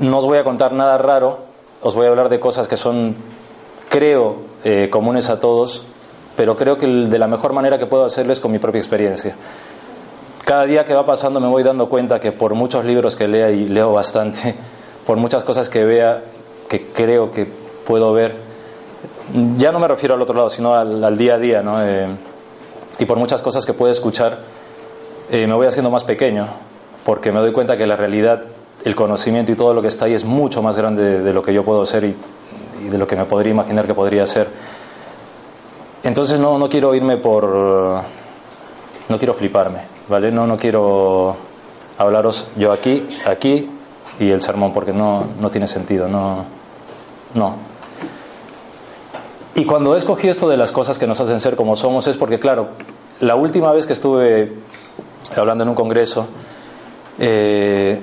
No os voy a contar nada raro, os voy a hablar de cosas que son, creo, eh, comunes a todos, pero creo que de la mejor manera que puedo hacerles con mi propia experiencia. Cada día que va pasando me voy dando cuenta que por muchos libros que lea, y leo bastante, por muchas cosas que vea, que creo que puedo ver, ya no me refiero al otro lado, sino al, día a día, ¿no? Eh, y por muchas cosas que puedo escuchar, eh, me voy haciendo más pequeño, porque me doy cuenta que la realidad el conocimiento y todo lo que está ahí es mucho más grande de, lo que yo puedo ser y, de lo que me podría imaginar que podría ser. Entonces no, no quiero irme por... No quiero fliparme, ¿vale? No, no quiero hablaros yo aquí, aquí y el sermón, porque no, no tiene sentido, no... No. Y cuando escogí esto de las cosas que nos hacen ser como somos es porque, claro, la última vez que estuve hablando en un congreso, eh,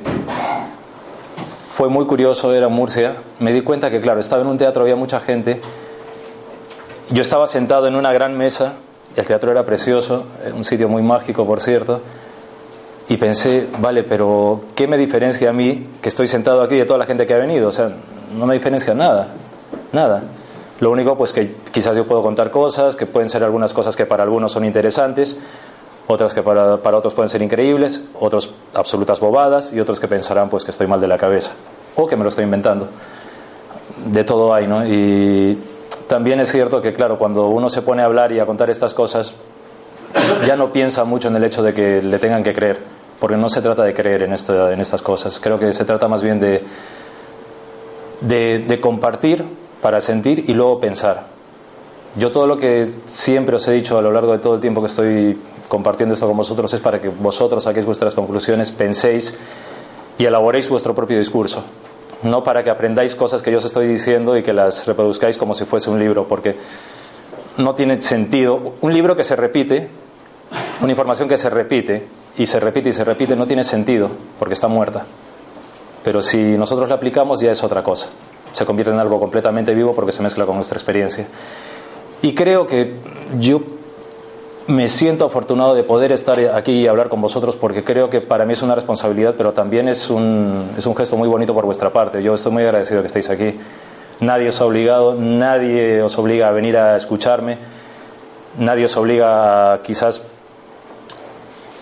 fue muy curioso, era Murcia. Me di cuenta que, claro, estaba en un teatro, había mucha gente. Yo estaba sentado en una gran mesa, el teatro era precioso, un sitio muy mágico, por cierto. Y pensé, vale, pero ¿qué me diferencia a mí que estoy sentado aquí de toda la gente que ha venido? O sea, no me diferencia nada, nada. Lo único, pues que quizás yo puedo contar cosas, que pueden ser algunas cosas que para algunos son interesantes, otras que para, para, otros pueden ser increíbles, otros absolutas bobadas y otros que pensarán pues que estoy mal de la cabeza o que me lo estoy inventando. De todo hay, ¿no? Y también es cierto que, claro, cuando uno se pone a hablar y a contar estas cosas, ya no piensa mucho en el hecho de que le tengan que creer, porque no se trata de creer en, en estas cosas. Creo que se trata más bien de, de compartir para sentir y luego pensar. Yo todo lo que siempre os he dicho a lo largo de todo el tiempo que estoy compartiendo esto con vosotros es para que vosotros saquéis vuestras conclusiones, penséis y elaboréis vuestro propio discurso. No para que aprendáis cosas que yo os estoy diciendo y que las reproduzcáis como si fuese un libro, porque no tiene sentido. Un libro que se repite, una información que se repite y se repite y se repite, no tiene sentido, porque está muerta. Pero si nosotros la aplicamos ya es otra cosa. Se convierte en algo completamente vivo porque se mezcla con nuestra experiencia. Y creo que yo me siento afortunado de poder estar aquí y hablar con vosotros porque creo que para mí es una responsabilidad, pero también es un, es un gesto muy bonito por vuestra parte. Yo estoy muy agradecido que estéis aquí. Nadie os ha obligado, nadie os obliga a venir a escucharme, nadie os obliga a quizás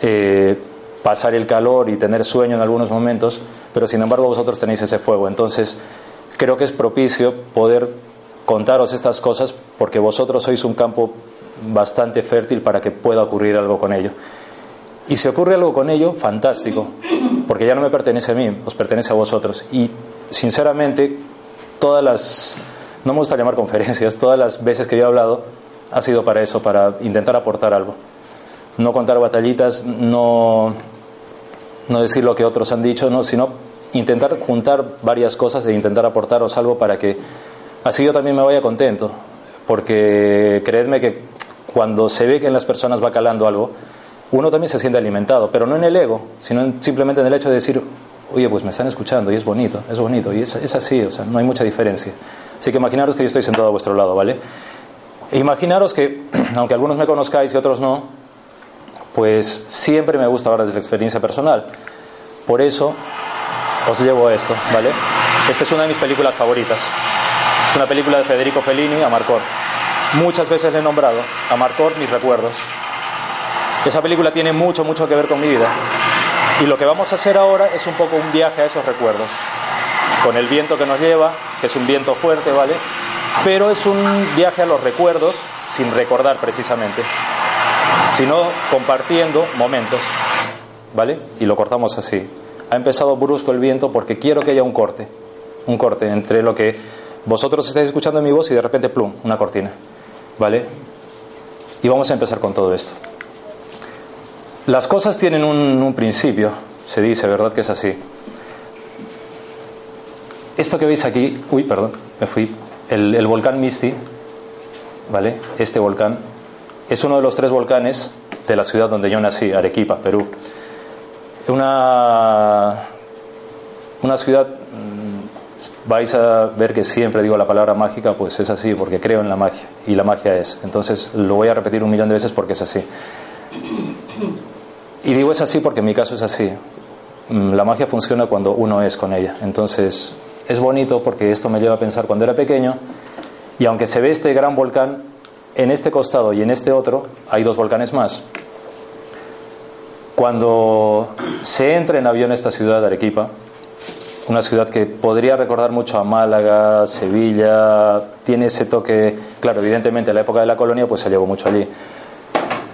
eh, pasar el calor y tener sueño en algunos momentos, pero sin embargo vosotros tenéis ese fuego. Entonces creo que es propicio poder contaros estas cosas porque vosotros sois un campo bastante fértil para que pueda ocurrir algo con ello. Y si ocurre algo con ello, fantástico, porque ya no me pertenece a mí, os pertenece a vosotros. Y sinceramente, todas las, no me gusta llamar conferencias, todas las veces que yo he hablado ha sido para eso, para intentar aportar algo. No contar batallitas, no, no decir lo que otros han dicho, no, sino intentar juntar varias cosas e intentar aportaros algo para que así yo también me vaya contento. Porque creedme que cuando se ve que en las personas va calando algo, uno también se siente alimentado, pero no en el ego, sino simplemente en el hecho de decir, oye, pues me están escuchando y es bonito, es bonito, y es, es así, o sea, no hay mucha diferencia. Así que imaginaros que yo estoy sentado a vuestro lado, ¿vale? E imaginaros que, aunque algunos me conozcáis y otros no, pues siempre me gusta hablar de la experiencia personal. Por eso os llevo esto, ¿vale? Esta es una de mis películas favoritas. Es una película de Federico Fellini, Amarcord. Muchas veces le he nombrado a Marcor mis recuerdos. Esa película tiene mucho, mucho que ver con mi vida. Y lo que vamos a hacer ahora es un poco un viaje a esos recuerdos. Con el viento que nos lleva, que es un viento fuerte, ¿vale? Pero es un viaje a los recuerdos sin recordar precisamente, sino compartiendo momentos, ¿vale? Y lo cortamos así. Ha empezado brusco el viento porque quiero que haya un corte, un corte entre lo que vosotros estáis escuchando mi voz y de repente, plum, una cortina. ¿Vale? Y vamos a empezar con todo esto. Las cosas tienen un, principio, se dice, ¿verdad que es así? Esto que veis aquí, uy, perdón, me fui, el volcán Misti, ¿vale? Este volcán es uno de los tres volcanes de la ciudad donde yo nací, Arequipa, Perú. Una, una ciudad mm, vais a ver que siempre digo la palabra mágica, pues es así, porque creo en la magia, y la magia es. Entonces lo voy a repetir un millón de veces porque es así. Y digo es así porque en mi caso es así. Mm, la magia funciona cuando uno es con ella. Entonces es bonito porque esto me lleva a pensar cuando era pequeño, y aunque se ve este gran volcán, en este costado y en este otro hay dos volcanes más. Cuando se entra en avión a esta ciudad de Arequipa, una ciudad que podría recordar mucho a Málaga, Sevilla, tiene ese toque, claro, evidentemente en la época de la colonia pues se llevó mucho allí.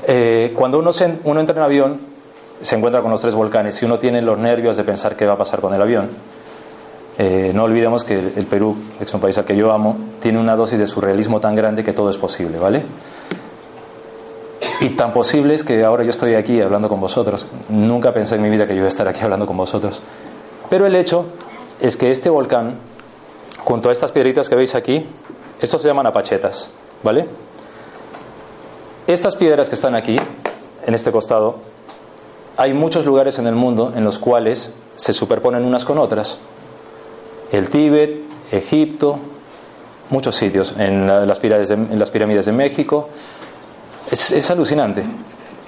Eh, cuando uno, uno entra en avión, se encuentra con los tres volcanes y uno tiene los nervios de pensar qué va a pasar con el avión. Eh, no olvidemos que el Perú, es un país al que yo amo, tiene una dosis de surrealismo tan grande que todo es posible, ¿vale? Y tan posible es que ahora yo estoy aquí hablando con vosotros. Nunca pensé en mi vida que yo iba a estar aquí hablando con vosotros. Pero el hecho es que este volcán, junto a estas piedritas que veis aquí, estos se llaman apachetas, ¿vale? Estas piedras que están aquí, en este costado, hay muchos lugares en el mundo en los cuales se superponen unas con otras. El Tíbet, Egipto, muchos sitios, en las pirámides de México. Es, alucinante.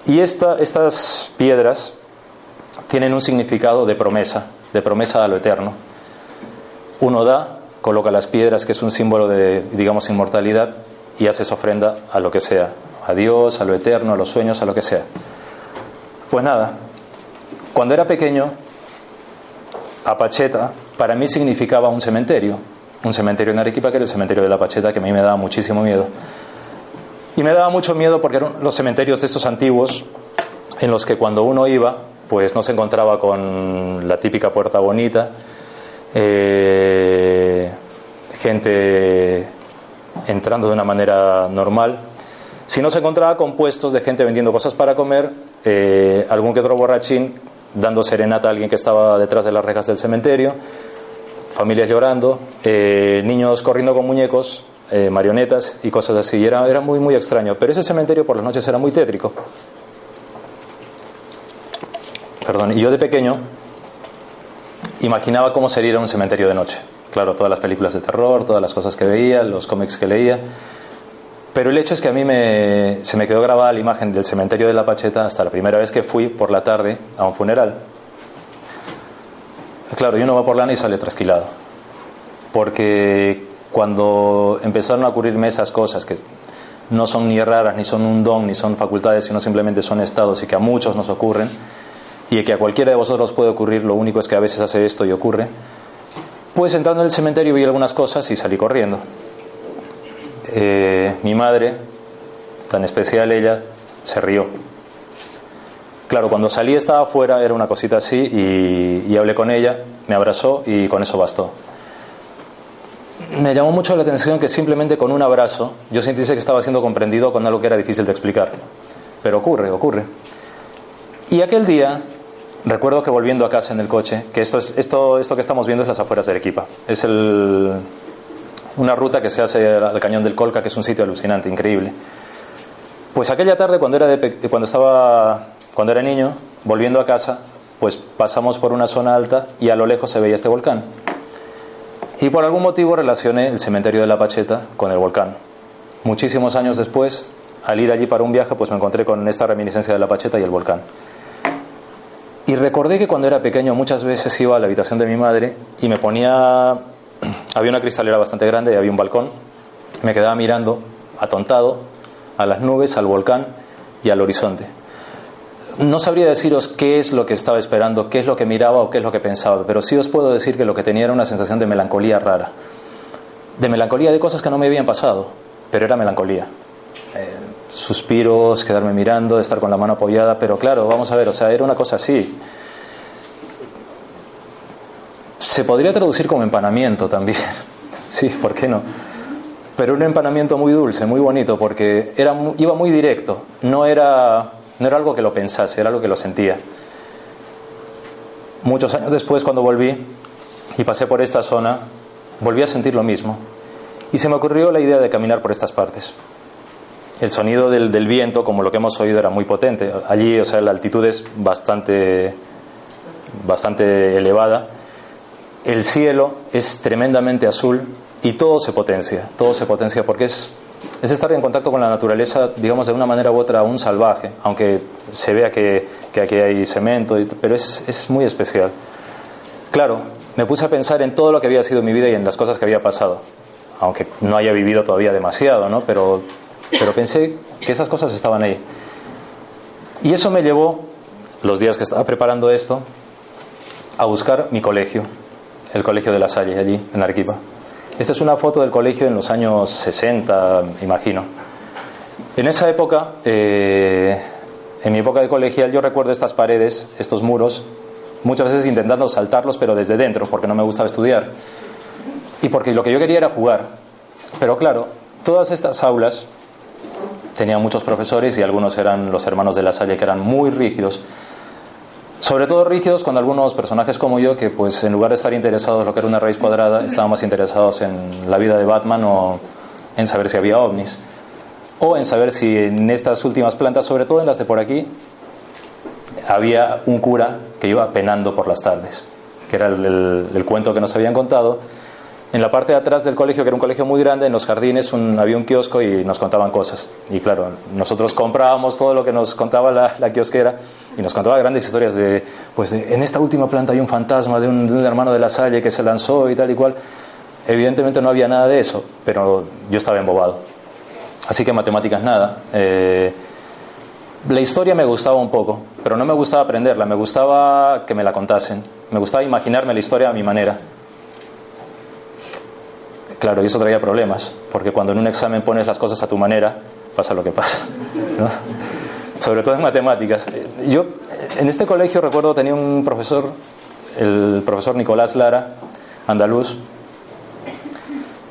Y estas piedras tienen un significado de promesa de promesa a lo eterno. Uno da, coloca las piedras, que es un símbolo de, digamos, inmortalidad, y haces ofrenda a lo que sea, a Dios, a lo eterno, a los sueños, a lo que sea. Pues nada, cuando era pequeño, Apacheta para mí significaba un cementerio, un cementerio en Arequipa que era el cementerio de la Pacheta, que a mí me daba muchísimo miedo. Y me daba mucho miedo porque eran los cementerios de estos antiguos en los que cuando uno iba pues no se encontraba con la típica puerta bonita, eh, gente entrando de una manera normal, sino se encontraba con puestos de gente vendiendo cosas para comer, eh, algún que otro borrachín dando serenata a alguien que estaba detrás de las rejas del cementerio, familias llorando, eh, niños corriendo con muñecos, marionetas y cosas así. era, era muy, muy extraño. Pero ese cementerio por las noches era muy tétrico. Perdón, y yo de pequeño imaginaba cómo sería un cementerio de noche. Claro, todas las películas de terror, todas las cosas que veía, los cómics que leía. Pero el hecho es que a mí me, se me quedó grabada la imagen del cementerio de la Pacheta hasta la primera vez que fui por la tarde a un funeral. Claro, yo no va por lana y sale trasquilado. Porque cuando empezaron a ocurrirme esas cosas que no son ni raras, ni son un don, ni son facultades, sino simplemente son estados y que a muchos nos ocurren, y que a cualquiera de vosotros puede ocurrir, lo único es que a veces hace esto y ocurre, pues entrando en el cementerio vi algunas cosas y salí corriendo. Eh, mi madre, tan especial ella, se rió. Claro, cuando salí estaba afuera, era una cosita así, y, y hablé con ella, me abrazó y con eso bastó. Me llamó mucho la atención que simplemente con un abrazo yo sintiese que estaba siendo comprendido con algo que era difícil de explicar. Pero ocurre, ocurre. Y aquel día Recuerdo que volviendo a casa en el coche, que esto, es, esto, esto que estamos viendo es las afueras de Arequipa. Es el, una ruta que se hace al Cañón del Colca, que es un sitio alucinante, increíble. Pues aquella tarde, cuando era, de, cuando estaba, cuando era niño, volviendo a casa, pues pasamos por una zona alta y a lo lejos se veía este volcán. Y por algún motivo relacioné el cementerio de la Pacheta con el volcán. Muchísimos años después, al ir allí para un viaje, pues me encontré con esta reminiscencia de la Pacheta y el volcán. Y recordé que cuando era pequeño muchas veces iba a la habitación de mi madre y me ponía, había una cristalera bastante grande y había un balcón, me quedaba mirando atontado a las nubes, al volcán y al horizonte. No sabría deciros qué es lo que estaba esperando, qué es lo que miraba o qué es lo que pensaba, pero sí os puedo decir que lo que tenía era una sensación de melancolía rara, de melancolía de cosas que no me habían pasado, pero era melancolía. Eh, suspiros, quedarme mirando, estar con la mano apoyada, pero claro, vamos a ver, o sea, era una cosa así. Se podría traducir como empanamiento también, sí, ¿por qué no? Pero un empanamiento muy dulce, muy bonito, porque era, iba muy directo, no era, no era algo que lo pensase, era algo que lo sentía. Muchos años después, cuando volví y pasé por esta zona, volví a sentir lo mismo. Y se me ocurrió la idea de caminar por estas partes el sonido del, viento, como lo que hemos oído, era muy potente. Allí, o sea, la altitud es bastante, bastante elevada. el cielo es tremendamente azul y todo se potencia, todo se potencia porque es, es estar en contacto con la naturaleza, digamos, de una manera u otra, un salvaje, aunque se vea que, que aquí hay cemento, pero es, es muy especial. Claro, me puse a pensar en todo lo que había sido mi vida y en las cosas que había pasado, aunque no haya vivido todavía demasiado, ¿no? Pero, pero pensé que esas cosas estaban ahí. Y eso me llevó, los días que estaba preparando esto, a buscar mi colegio, el colegio de la Salle, allí, en Arquipa. Esta es una foto del colegio en los años 60, imagino. En esa época, eh, en mi época de colegial, yo recuerdo estas paredes, estos muros, muchas veces intentando saltarlos, pero desde dentro, porque no me gustaba estudiar. Y porque lo que yo quería era jugar. Pero claro, todas estas aulas tenían muchos profesores y algunos eran los hermanos de la Salle que eran muy rígidos sobre todo rígidos con algunos personajes como yo que pues en lugar de estar interesados en lo que era una raíz cuadrada estaban más interesados en la vida de Batman o en saber si había ovnis o en saber si en estas últimas plantas, sobre todo en las de por aquí, había un cura que iba penando por las tardes, que era el, cuento que nos habían contado. En la parte de atrás del colegio, que era un colegio muy grande, en los jardines había un kiosco y nos contaban cosas. Y claro, nosotros comprábamos todo lo que nos contaba la, la kiosquera y nos contaba grandes historias de, pues en esta última planta hay un fantasma de un, hermano de la Salle que se lanzó y tal y cual. Evidentemente no había nada de eso, pero yo estaba embobado. Así que matemáticas nada. Eh, la historia me gustaba un poco, pero no me gustaba aprenderla, me gustaba que me la contasen, me gustaba imaginarme la historia a mi manera. Claro, y eso traía problemas, porque cuando en un examen pones las cosas a tu manera, pasa lo que pasa. sobre todo en matemáticas. Yo en este colegio recuerdo tenía un profesor, el profesor Nicolás Lara, andaluz,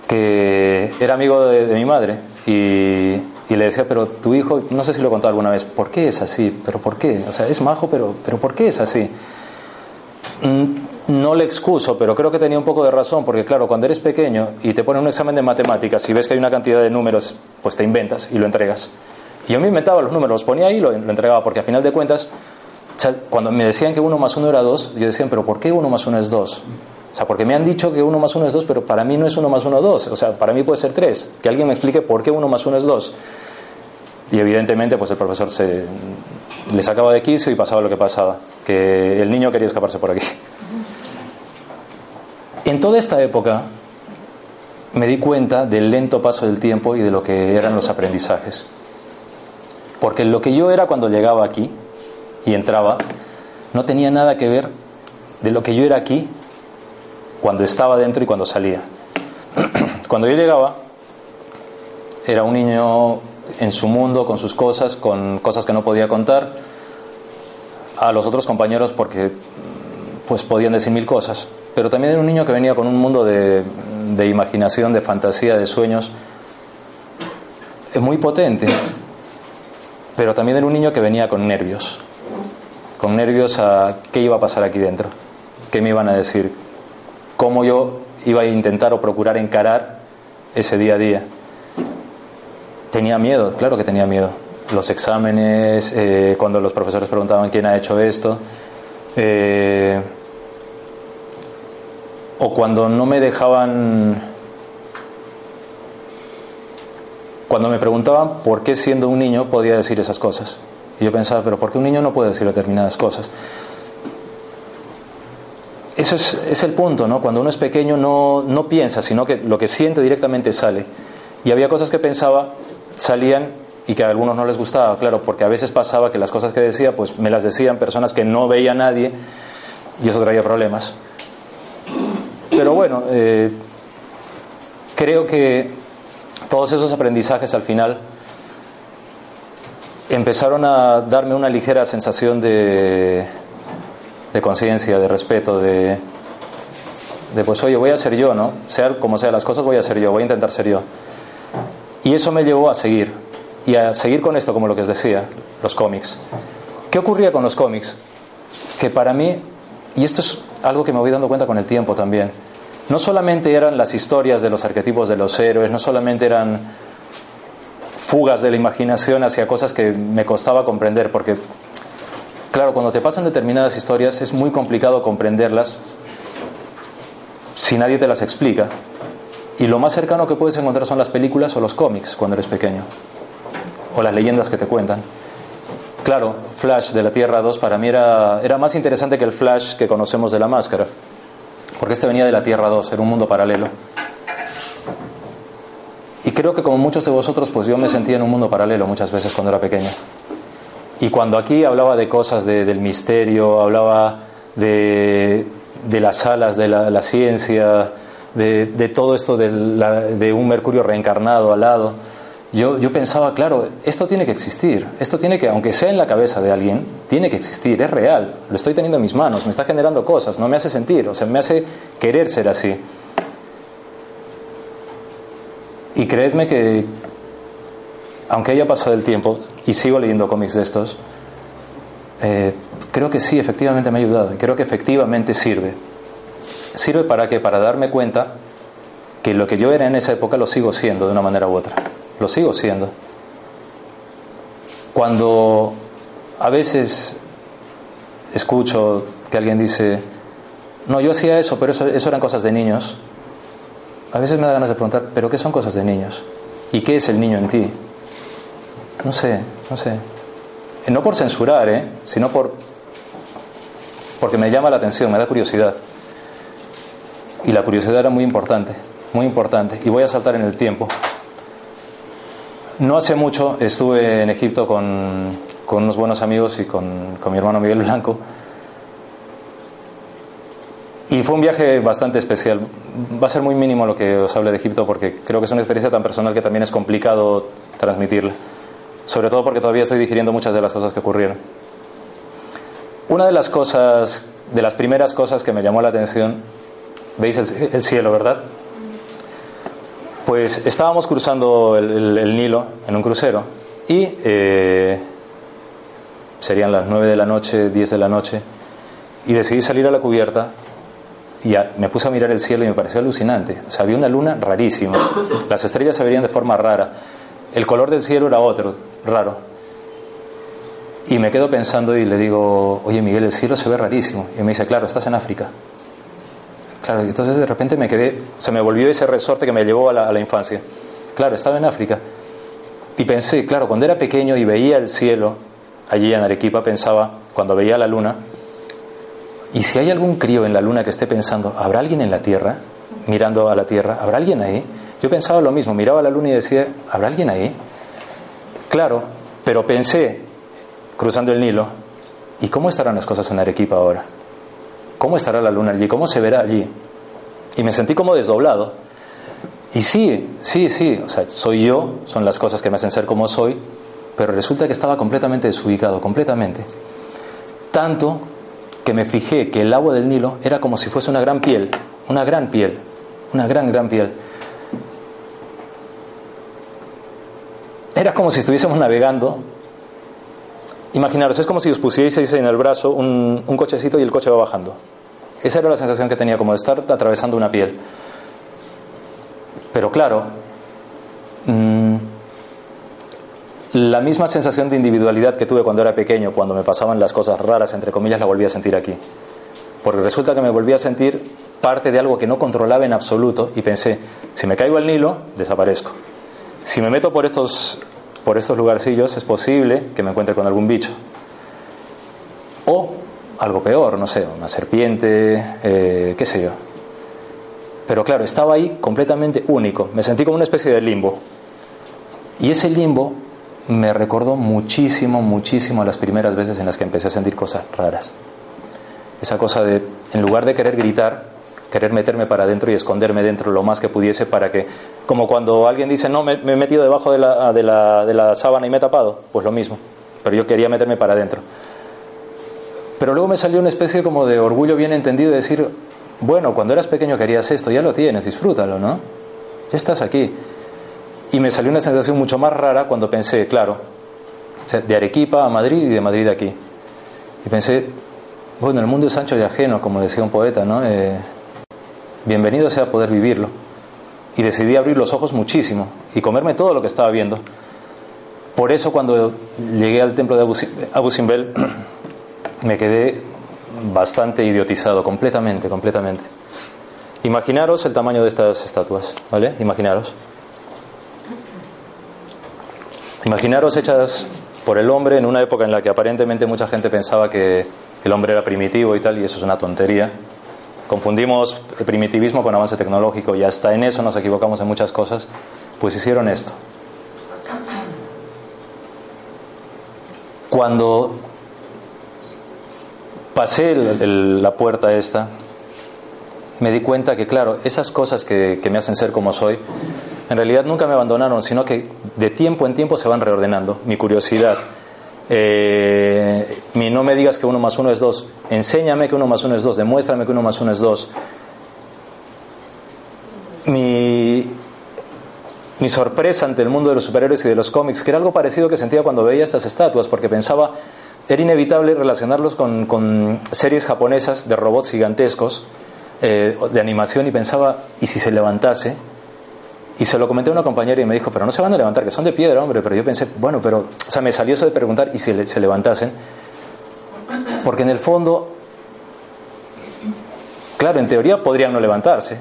que era amigo de, mi madre y, le decía, pero tu hijo, no sé si lo contó alguna vez, ¿por qué es así? ¿Pero por qué? O sea, es majo, pero, pero ¿por qué es así? Mm, no le excuso, pero creo que tenía un poco de razón, porque claro, cuando eres pequeño y te ponen un examen de matemáticas y ves que hay una cantidad de números, pues te inventas y lo entregas. Y yo me inventaba los números, los ponía ahí y lo, entregaba, porque a final de cuentas, cuando me decían que 1 más 1 era 2, yo decía, pero ¿por qué 1 más 1 es 2? O sea, porque me han dicho que 1 más 1 es 2, pero para mí no es 1 más 1 2. O sea, para mí puede ser 3. Que alguien me explique por qué 1 más 1 es 2. Y evidentemente, pues el profesor se le sacaba de quicio y pasaba lo que pasaba. Que el niño quería escaparse por aquí. En toda esta época me di cuenta del lento paso del tiempo y de lo que eran los aprendizajes. Porque lo que yo era cuando llegaba aquí y entraba no tenía nada que ver de lo que yo era aquí cuando estaba dentro y cuando salía. Cuando yo llegaba era un niño en su mundo, con sus cosas, con cosas que no podía contar a los otros compañeros porque pues podían decir mil cosas. Pero también era un niño que venía con un mundo de, imaginación, de fantasía, de sueños muy potente pero también era un niño que venía con nervios, con nervios a qué iba a pasar aquí dentro, qué me iban a decir, cómo yo iba a intentar o procurar encarar ese día a día. Tenía miedo, claro que tenía miedo. Los exámenes, eh, cuando los profesores preguntaban quién ha hecho esto, eh, o cuando no me dejaban cuando me preguntaban por qué siendo un niño podía decir esas cosas. Y yo pensaba, pero ¿por qué un niño no puede decir determinadas cosas? Eso es, el punto, ¿no? Cuando uno es pequeño no, no piensa, sino que lo que siente directamente sale. Y había cosas que pensaba, salían y que a algunos no les gustaba, claro, porque a veces pasaba que las cosas que decía, pues me las decían personas que no veía a nadie y eso traía problemas. Pero bueno, eh, creo que todos esos aprendizajes al final empezaron a darme una ligera sensación de, conciencia, de respeto, de, de pues oye, voy a ser yo, ¿no? Sea como sea las cosas, voy a ser yo, voy a intentar ser yo. Y eso me llevó a seguir, y a seguir con esto, como lo que os decía, los cómics. ¿Qué ocurría con los cómics? Que para mí, y esto es algo que me voy dando cuenta con el tiempo también, no solamente eran las historias de los arquetipos de los héroes, no solamente eran fugas de la imaginación hacia cosas que me costaba comprender, porque, claro, cuando te pasan determinadas historias es muy complicado comprenderlas si nadie te las explica. Y lo más cercano que puedes encontrar son las películas o los cómics cuando eres pequeño, o las leyendas que te cuentan. Claro, Flash de la Tierra 2 para mí era, era más interesante que el Flash que conocemos de la máscara, porque este venía de la Tierra 2, era un mundo paralelo. Y creo que como muchos de vosotros, pues yo me sentía en un mundo paralelo muchas veces cuando era pequeño. Y cuando aquí hablaba de cosas del misterio, hablaba de, de las alas de la, ciencia, de, todo esto de, un Mercurio reencarnado al lado. Yo, pensaba, claro, esto tiene que existir, esto tiene que, aunque sea en la cabeza de alguien, tiene que existir, es real, lo estoy teniendo en mis manos, me está generando cosas, no me hace sentir, o sea, me hace querer ser así. Y creedme que, aunque haya pasado el tiempo, y sigo leyendo cómics de estos, eh, creo que sí, efectivamente me ha ayudado creo que efectivamente sirve. ¿Sirve para qué? Para darme cuenta que lo que yo era en esa época lo sigo siendo de una manera u otra. Lo sigo siendo. Cuando a veces escucho que alguien dice, no, yo hacía eso, pero eso, eso eran cosas de niños, a veces me da ganas de preguntar, ¿pero qué son cosas de niños? ¿Y qué es el niño en ti? No sé, no sé. No por censurar, ¿eh? sino por porque me llama la atención, me da curiosidad. Y la curiosidad era muy importante, muy importante. Y voy a saltar en el tiempo. No hace mucho estuve en Egipto con, unos buenos amigos y con, con mi hermano Miguel Blanco. Y fue un viaje bastante especial. Va a ser muy mínimo lo que os hable de Egipto porque creo que es una experiencia tan personal que también es complicado transmitirla. Sobre todo porque todavía estoy digiriendo muchas de las cosas que ocurrieron. Una de las cosas, de las primeras cosas que me llamó la atención, veis el, cielo, ¿verdad? Pues estábamos cruzando el, Nilo en un crucero y eh, serían las 9 de la noche, 10 de la noche, y decidí salir a la cubierta y me puse a mirar el cielo y me pareció alucinante. O sea, había una luna rarísima. Las estrellas se verían de forma rara. El color del cielo era otro, raro. Y me quedo pensando y le digo, oye Miguel, el cielo se ve rarísimo. Y me dice, claro, estás en África. Claro, entonces de repente me quedé, se me volvió ese resorte que me llevó a la, infancia. Claro, estaba en África. Y pensé, claro, cuando era pequeño y veía el cielo, allí en Arequipa, pensaba, cuando veía la luna, y si hay algún crío en la luna que esté pensando, ¿habrá alguien en la Tierra? Mirando a la Tierra, ¿habrá alguien ahí? Yo pensaba lo mismo, miraba la luna y decía, ¿habrá alguien ahí? Claro, pero pensé, cruzando el Nilo, ¿y cómo estarán las cosas en Arequipa ahora? ¿Cómo estará la luna allí? ¿Cómo se verá allí? Y me sentí como desdoblado. Y sí, sí, sí, o sea, soy yo, son las cosas que me hacen ser como soy, pero resulta que estaba completamente desubicado, completamente. Tanto que me fijé que el agua del Nilo era como si fuese una gran piel, una gran piel, una gran, gran piel. Era como si estuviésemos navegando Imaginaros, es como si os pusierais en el brazo un, cochecito y el coche va bajando. Esa era la sensación que tenía, como de estar atravesando una piel. Pero claro, mm, la misma sensación de individualidad que tuve cuando era pequeño, cuando me pasaban las cosas raras, entre comillas, la volví a sentir aquí. Porque resulta que me volví a sentir parte de algo que no controlaba en absoluto y pensé, si me caigo al Nilo, desaparezco. Si me meto por estos por estos lugarcillos es posible que me encuentre con algún bicho. O algo peor, no sé, una serpiente, eh, qué sé yo. Pero claro, estaba ahí completamente único. Me sentí como una especie de limbo. Y ese limbo me recordó muchísimo, muchísimo a las primeras veces en las que empecé a sentir cosas raras. Esa cosa de, en lugar de querer gritar, querer meterme para adentro y esconderme dentro lo más que pudiese para que, como cuando alguien dice, no, me, he metido debajo de la, de, la, de la sábana y me he tapado, pues lo mismo, pero yo quería meterme para adentro. Pero luego me salió una especie como de orgullo bien entendido de decir, bueno, cuando eras pequeño querías esto, ya lo tienes, disfrútalo, ¿no? Ya estás aquí. Y me salió una sensación mucho más rara cuando pensé, claro, de Arequipa a Madrid y de Madrid aquí. Y pensé, bueno, el mundo es ancho y ajeno, como decía un poeta, ¿no? Eh, bienvenido sea poder vivirlo. Y decidí abrir los ojos muchísimo y comerme todo lo que estaba viendo. Por eso cuando llegué al templo de Abu Simbel me quedé bastante idiotizado, completamente, completamente. Imaginaros el tamaño de estas estatuas, ¿vale? Imaginaros. Imaginaros hechas por el hombre en una época en la que aparentemente mucha gente pensaba que el hombre era primitivo y tal, y eso es una tontería. Confundimos el primitivismo con avance tecnológico y hasta en eso nos equivocamos en muchas cosas. Pues hicieron esto. Cuando pasé la puerta esta, me di cuenta que, claro, esas cosas que, me hacen ser como soy, en realidad nunca me abandonaron, sino que de tiempo en tiempo se van reordenando. Mi curiosidad, eh, no me digas que uno más uno es dos, enséñame que uno más uno es dos, demuéstrame que uno más uno es dos. Mi, mi sorpresa ante el mundo de los superhéroes y de los cómics, que era algo parecido que sentía cuando veía estas estatuas, porque pensaba, era inevitable relacionarlos con, con series japonesas de robots gigantescos, eh, de animación, y pensaba, ¿y si se levantase? Y se lo comenté a una compañera y me dijo, pero no se van a levantar, que son de piedra, hombre. Pero yo pensé, bueno, pero, o sea, me salió eso de preguntar, ¿y si se levantasen? Porque en el fondo, claro, en teoría podrían no levantarse,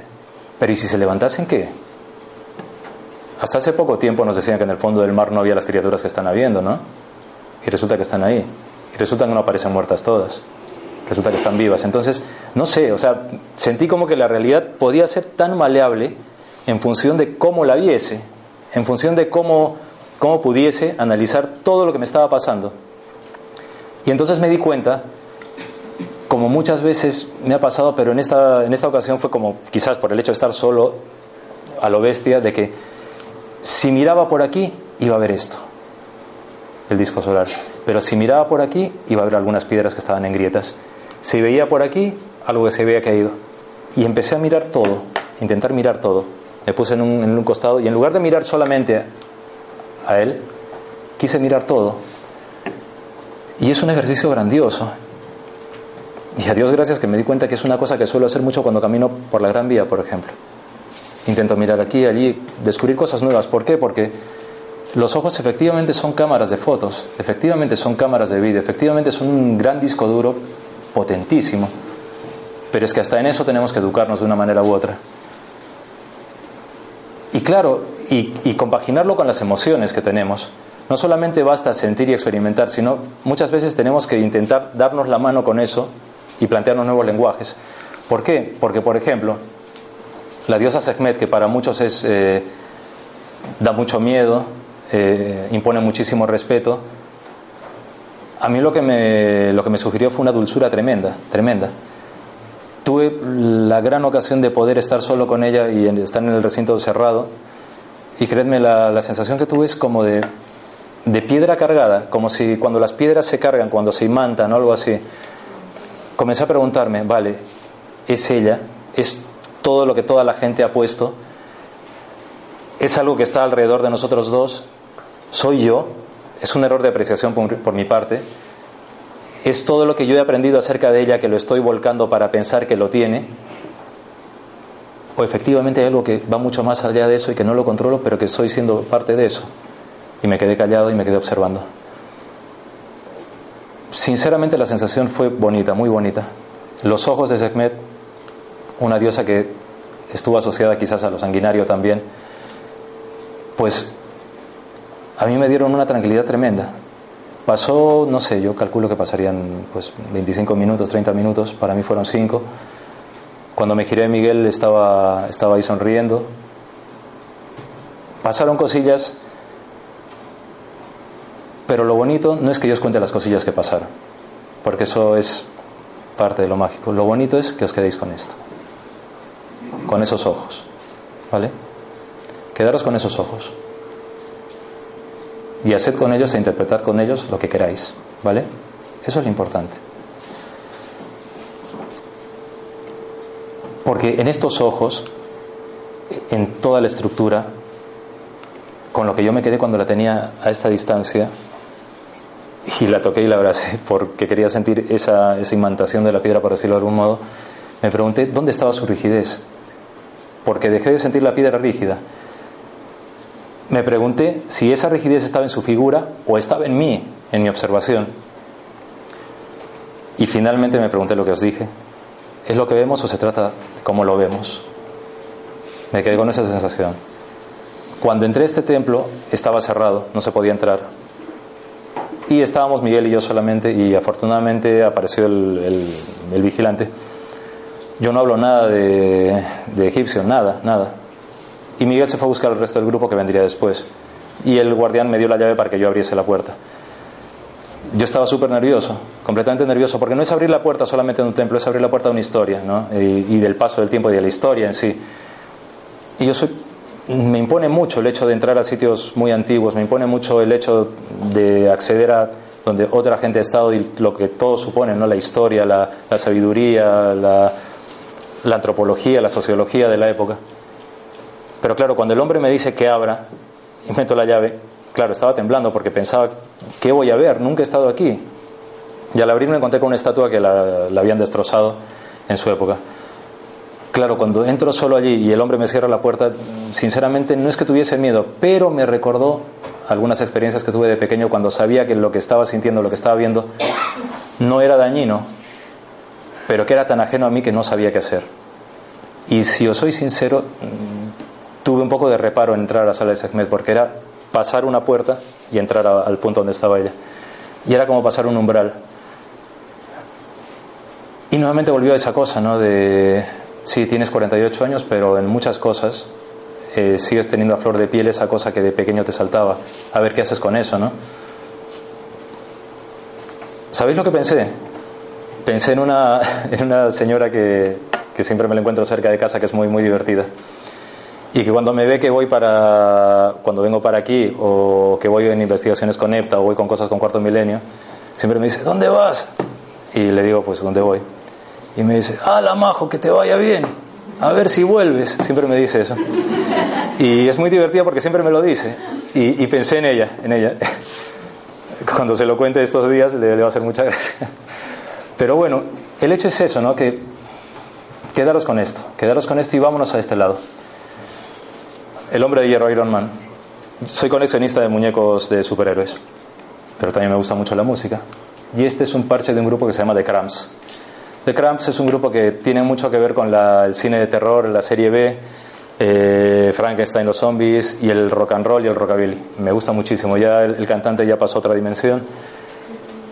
pero ¿y si se levantasen qué? Hasta hace poco tiempo nos decían que en el fondo del mar no había las criaturas que están habiendo, ¿no? Y resulta que están ahí. Y resulta que no aparecen muertas todas. Resulta que están vivas. Entonces, no sé, o sea, sentí como que la realidad podía ser tan maleable en función de cómo la viese, en función de cómo, cómo pudiese analizar todo lo que me estaba pasando. Y entonces me di cuenta, como muchas veces me ha pasado, pero en esta, en esta ocasión fue como, quizás por el hecho de estar solo a lo bestia, de que si miraba por aquí, iba a ver esto, el disco solar. Pero si miraba por aquí, iba a ver algunas piedras que estaban en grietas. Si veía por aquí, algo que se había caído. Y empecé a mirar todo, intentar mirar todo. Me puse en un, costado y en lugar de mirar solamente a él, quise mirar todo. Y es un ejercicio grandioso. Y a Dios gracias que me di cuenta que es una cosa que suelo hacer mucho cuando camino por la Gran Vía, por ejemplo. Intento mirar aquí allí, descubrir cosas nuevas. ¿Por qué? Porque los ojos efectivamente son cámaras de fotos, efectivamente son cámaras de vídeo, efectivamente son un gran disco duro potentísimo. Pero es que hasta en eso tenemos que educarnos de una manera u otra. Y claro, y, compaginarlo con las emociones que tenemos. No solamente basta sentir y experimentar, sino muchas veces tenemos que intentar darnos la mano con eso y plantearnos nuevos lenguajes. ¿Por qué? Porque, por ejemplo, la diosa Sekhmet, que para muchos es, eh, da mucho miedo, eh, impone muchísimo respeto, a mí lo que, me, lo que me sugirió fue una dulzura tremenda, tremenda. Tuve la gran ocasión de poder estar solo con ella y estar en el recinto cerrado, y créedme, la, la sensación que tuve es como de, de piedra cargada, como si cuando las piedras se cargan, cuando se imantan o algo así. Comencé a preguntarme, vale, ¿es ella? ¿Es todo lo que toda la gente ha puesto, es algo que está alrededor de nosotros dos, soy yo, es un error de apreciación por, mi parte, es todo lo que yo he aprendido acerca de ella que lo estoy volcando para pensar que lo tiene, o efectivamente hay algo que va mucho más allá de eso y que no lo controlo, pero que estoy siendo parte de eso. Y me quedé callado y me quedé observando. Sinceramente la sensación fue bonita, muy bonita. Los ojos de Sekhmet una diosa que estuvo asociada quizás a lo sanguinario también, pues a mí me dieron una tranquilidad tremenda. Pasó, no sé, yo calculo que pasarían pues 25 minutos, 30 minutos, para mí fueron 5. Cuando me giré, Miguel estaba, estaba ahí sonriendo. Pasaron cosillas, pero lo bonito no es que yo os cuente las cosillas que pasaron, porque eso es parte de lo mágico. Lo bonito es que os quedéis con esto con esos ojos. ¿Vale? Quedaros con esos ojos. Y haced con ellos e interpretad con ellos lo que queráis. ¿Vale? Eso es lo importante. Porque en estos ojos, en toda la estructura, con lo que yo me quedé cuando la tenía a esta distancia, y la toqué y la abracé porque quería sentir esa, esa imantación de la piedra, por decirlo de algún modo, me pregunté dónde estaba su rigidez porque dejé de sentir la piedra rígida. Me pregunté si esa rigidez estaba en su figura o estaba en mí, en mi observación. Y finalmente me pregunté lo que os dije. ¿Es lo que vemos o se trata de cómo lo vemos? Me quedé con esa sensación. Cuando entré a este templo estaba cerrado, no se podía entrar. Y estábamos Miguel y yo solamente y afortunadamente apareció el, vigilante. Yo no hablo nada de, de egipcio, nada, nada. Y Miguel se fue a buscar al resto del grupo que vendría después. Y el guardián me dio la llave para que yo abriese la puerta. Yo estaba súper nervioso, completamente nervioso, porque no es abrir la puerta solamente de un templo, es abrir la puerta de una historia, ¿no? y, del paso del tiempo y de la historia en sí. Y yo me impone mucho el hecho de entrar a sitios muy antiguos, me impone mucho el hecho de acceder a donde otra gente ha estado y lo que todo supone, ¿no? la historia, la, sabiduría, la, antropología, la sociología de la época. Pero claro, cuando el hombre me dice que abra y meto la llave, claro, estaba temblando porque pensaba, ¿qué voy a ver? Nunca he estado aquí. Y al abrir me encontré con una estatua que la habían destrozado en su época. Claro, cuando entro solo allí y el hombre me cierra la puerta, sinceramente no es que tuviese miedo, pero me recordó algunas experiencias que tuve de pequeño cuando sabía que lo que estaba sintiendo, lo que estaba viendo, no era dañino, pero que era tan ajeno a mí que no sabía qué hacer. Y si os soy sincero, tuve un poco de reparo en entrar a la sala de Sehmet, porque era pasar una puerta y entrar al punto donde estaba ella. Y era como pasar un umbral. Y nuevamente volvió a esa cosa, ¿no? De sí, tienes 48 años, pero en muchas cosas eh, sigues teniendo a flor de piel esa cosa que de pequeño te saltaba. A ver qué haces con eso, ¿no? ¿Sabéis lo que pensé? Pensé en una, en una señora que, que siempre me la encuentro cerca de casa, que es muy, muy divertida. Y que cuando me ve que voy para, cuando vengo para aquí, o que voy en investigaciones con EPTA, o voy con cosas con Cuarto Milenio, siempre me dice, ¿dónde vas? Y le digo, pues, ¿dónde voy? Y me dice, ah, la majo, que te vaya bien. A ver si vuelves. Siempre me dice eso. Y es muy divertida porque siempre me lo dice. Y, pensé en ella, en ella. Cuando se lo cuente estos días le, va a hacer mucha gracia. Pero bueno, el hecho es eso, ¿no? Que quedaros con esto, quedaros con esto y vámonos a este lado. El hombre de hierro Iron Man. Soy coleccionista de muñecos de superhéroes, pero también me gusta mucho la música. Y este es un parche de un grupo que se llama The Cramps. The Cramps es un grupo que tiene mucho que ver con el cine de terror, la serie B, eh, Frankenstein, los zombies y el rock and roll y el rockabilly. Me gusta muchísimo. Ya el, cantante ya pasó a otra dimensión.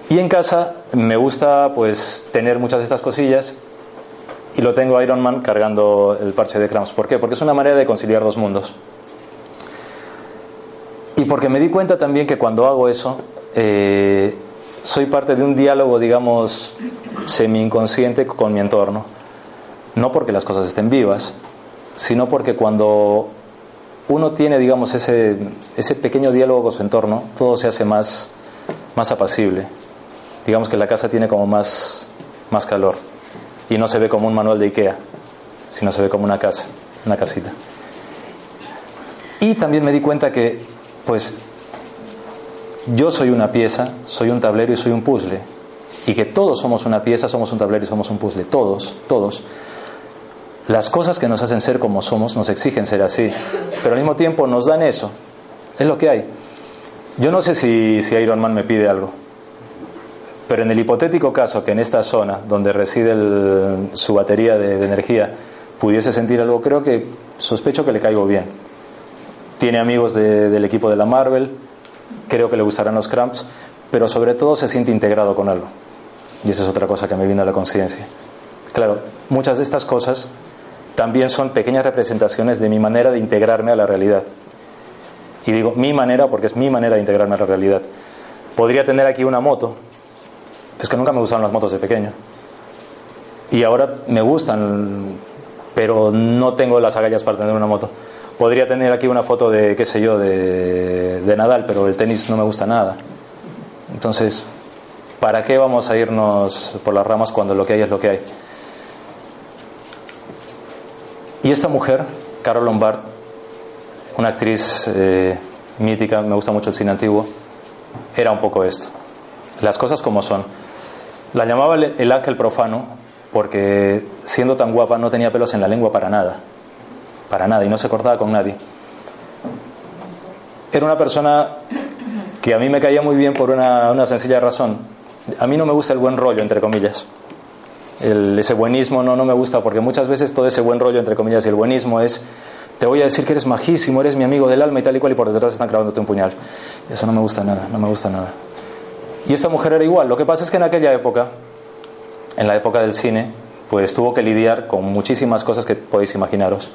Y en casa me gusta pues tener muchas de estas cosillas y lo tengo Iron Man cargando el parche de Cramps. ¿Por qué? Porque es una manera de conciliar dos mundos. Y porque me di cuenta también que cuando hago eso, eh, soy parte de un diálogo, digamos, semi-inconsciente con mi entorno. No porque las cosas estén vivas, sino porque cuando uno tiene, digamos, ese, ese pequeño diálogo con su entorno, todo se hace más, más apacible. Digamos que la casa tiene como más, más calor y no se ve como un manual de Ikea, sino se ve como una casa, una casita. Y también me di cuenta que, pues, yo soy una pieza, soy un tablero y soy un puzzle y que todos somos una pieza, somos un tablero y somos un puzzle, todos, todos. Las cosas que nos hacen ser como somos nos exigen ser así, pero al mismo tiempo nos dan eso, es lo que hay. Yo no sé si, si Iron Man me pide algo, pero en el hipotético caso que en esta zona donde reside su batería de, energía pudiese sentir algo, creo que sospecho que le caigo bien. Tiene amigos del equipo de la Marvel, creo que le gustarán los cramps, pero sobre todo se siente integrado con algo. Y esa es otra cosa que me vino a la conciencia. Claro, muchas de estas cosas también son pequeñas representaciones de mi manera de integrarme a la realidad. Y digo mi manera porque es mi manera de integrarme a la realidad. Podría tener aquí una moto, es que nunca me gustaron las motos de pequeño. Y ahora me gustan, pero no tengo las agallas para tener una moto. Podría tener aquí una foto de, qué sé yo, de, Nadal, pero el tenis no me gusta nada. Entonces, ¿Para qué vamos a irnos por las ramas cuando lo que hay es lo que hay? Y esta mujer, Carol Lombard, una actriz eh, mítica, me gusta mucho el cine antiguo, era un poco esto. Las cosas como son. La llamaba el ángel profano porque siendo tan guapa no tenía pelos en la lengua para nada. Para nada, y no se cortaba con nadie. Era una persona que a mí me caía muy bien por una, sencilla razón a mí no me gusta el buen rollo, entre comillas. ese buenismo no, no me gusta porque muchas veces todo ese buen rollo, entre comillas, y el buenismo es te voy a decir que eres majísimo, eres mi amigo del alma y tal y cual, y por detrás están clavándote un puñal. Eso no me gusta nada, no me gusta nada. Y esta mujer era igual. Lo que pasa es que en aquella época, en la época del cine, pues tuvo que lidiar con muchísimas cosas que podéis imaginaros.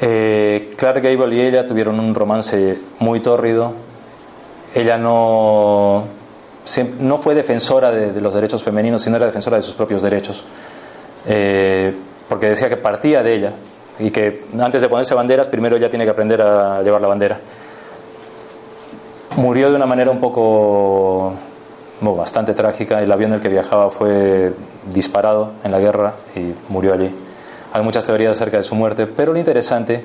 Eh, Clark Gable y ella tuvieron un romance muy tórrido. Ella no, no fue defensora de, los derechos femeninos, sino era defensora de sus propios derechos. Eh, porque decía que partía de ella y que antes de ponerse banderas, primero ella tiene que aprender a llevar la bandera. Murió de una manera un poco bastante trágica. El avión en el que viajaba fue disparado en la guerra y murió allí. Hay muchas teorías acerca de su muerte, pero lo interesante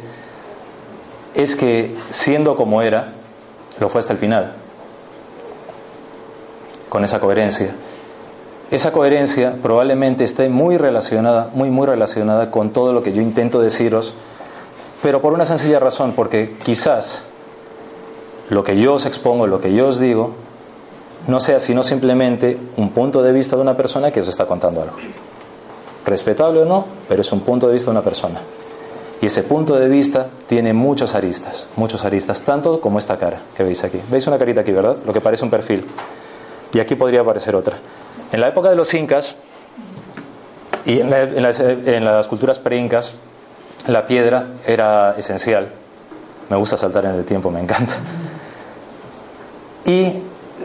es que siendo como era, lo fue hasta el final, con esa coherencia. Esa coherencia probablemente esté muy relacionada, muy, muy relacionada con todo lo que yo intento deciros, pero por una sencilla razón, porque quizás lo que yo os expongo, lo que yo os digo, no sea sino simplemente un punto de vista de una persona que os está contando algo. Respetable o no, pero es un punto de vista de una persona. Y ese punto de vista tiene muchos aristas, muchos aristas, tanto como esta cara que veis aquí. ¿Veis una carita aquí, verdad? Lo que parece un perfil. Y aquí podría aparecer otra. En la época de los incas y en, las, en las culturas pre-incas, la piedra era esencial. Me gusta saltar en el tiempo, me encanta. Y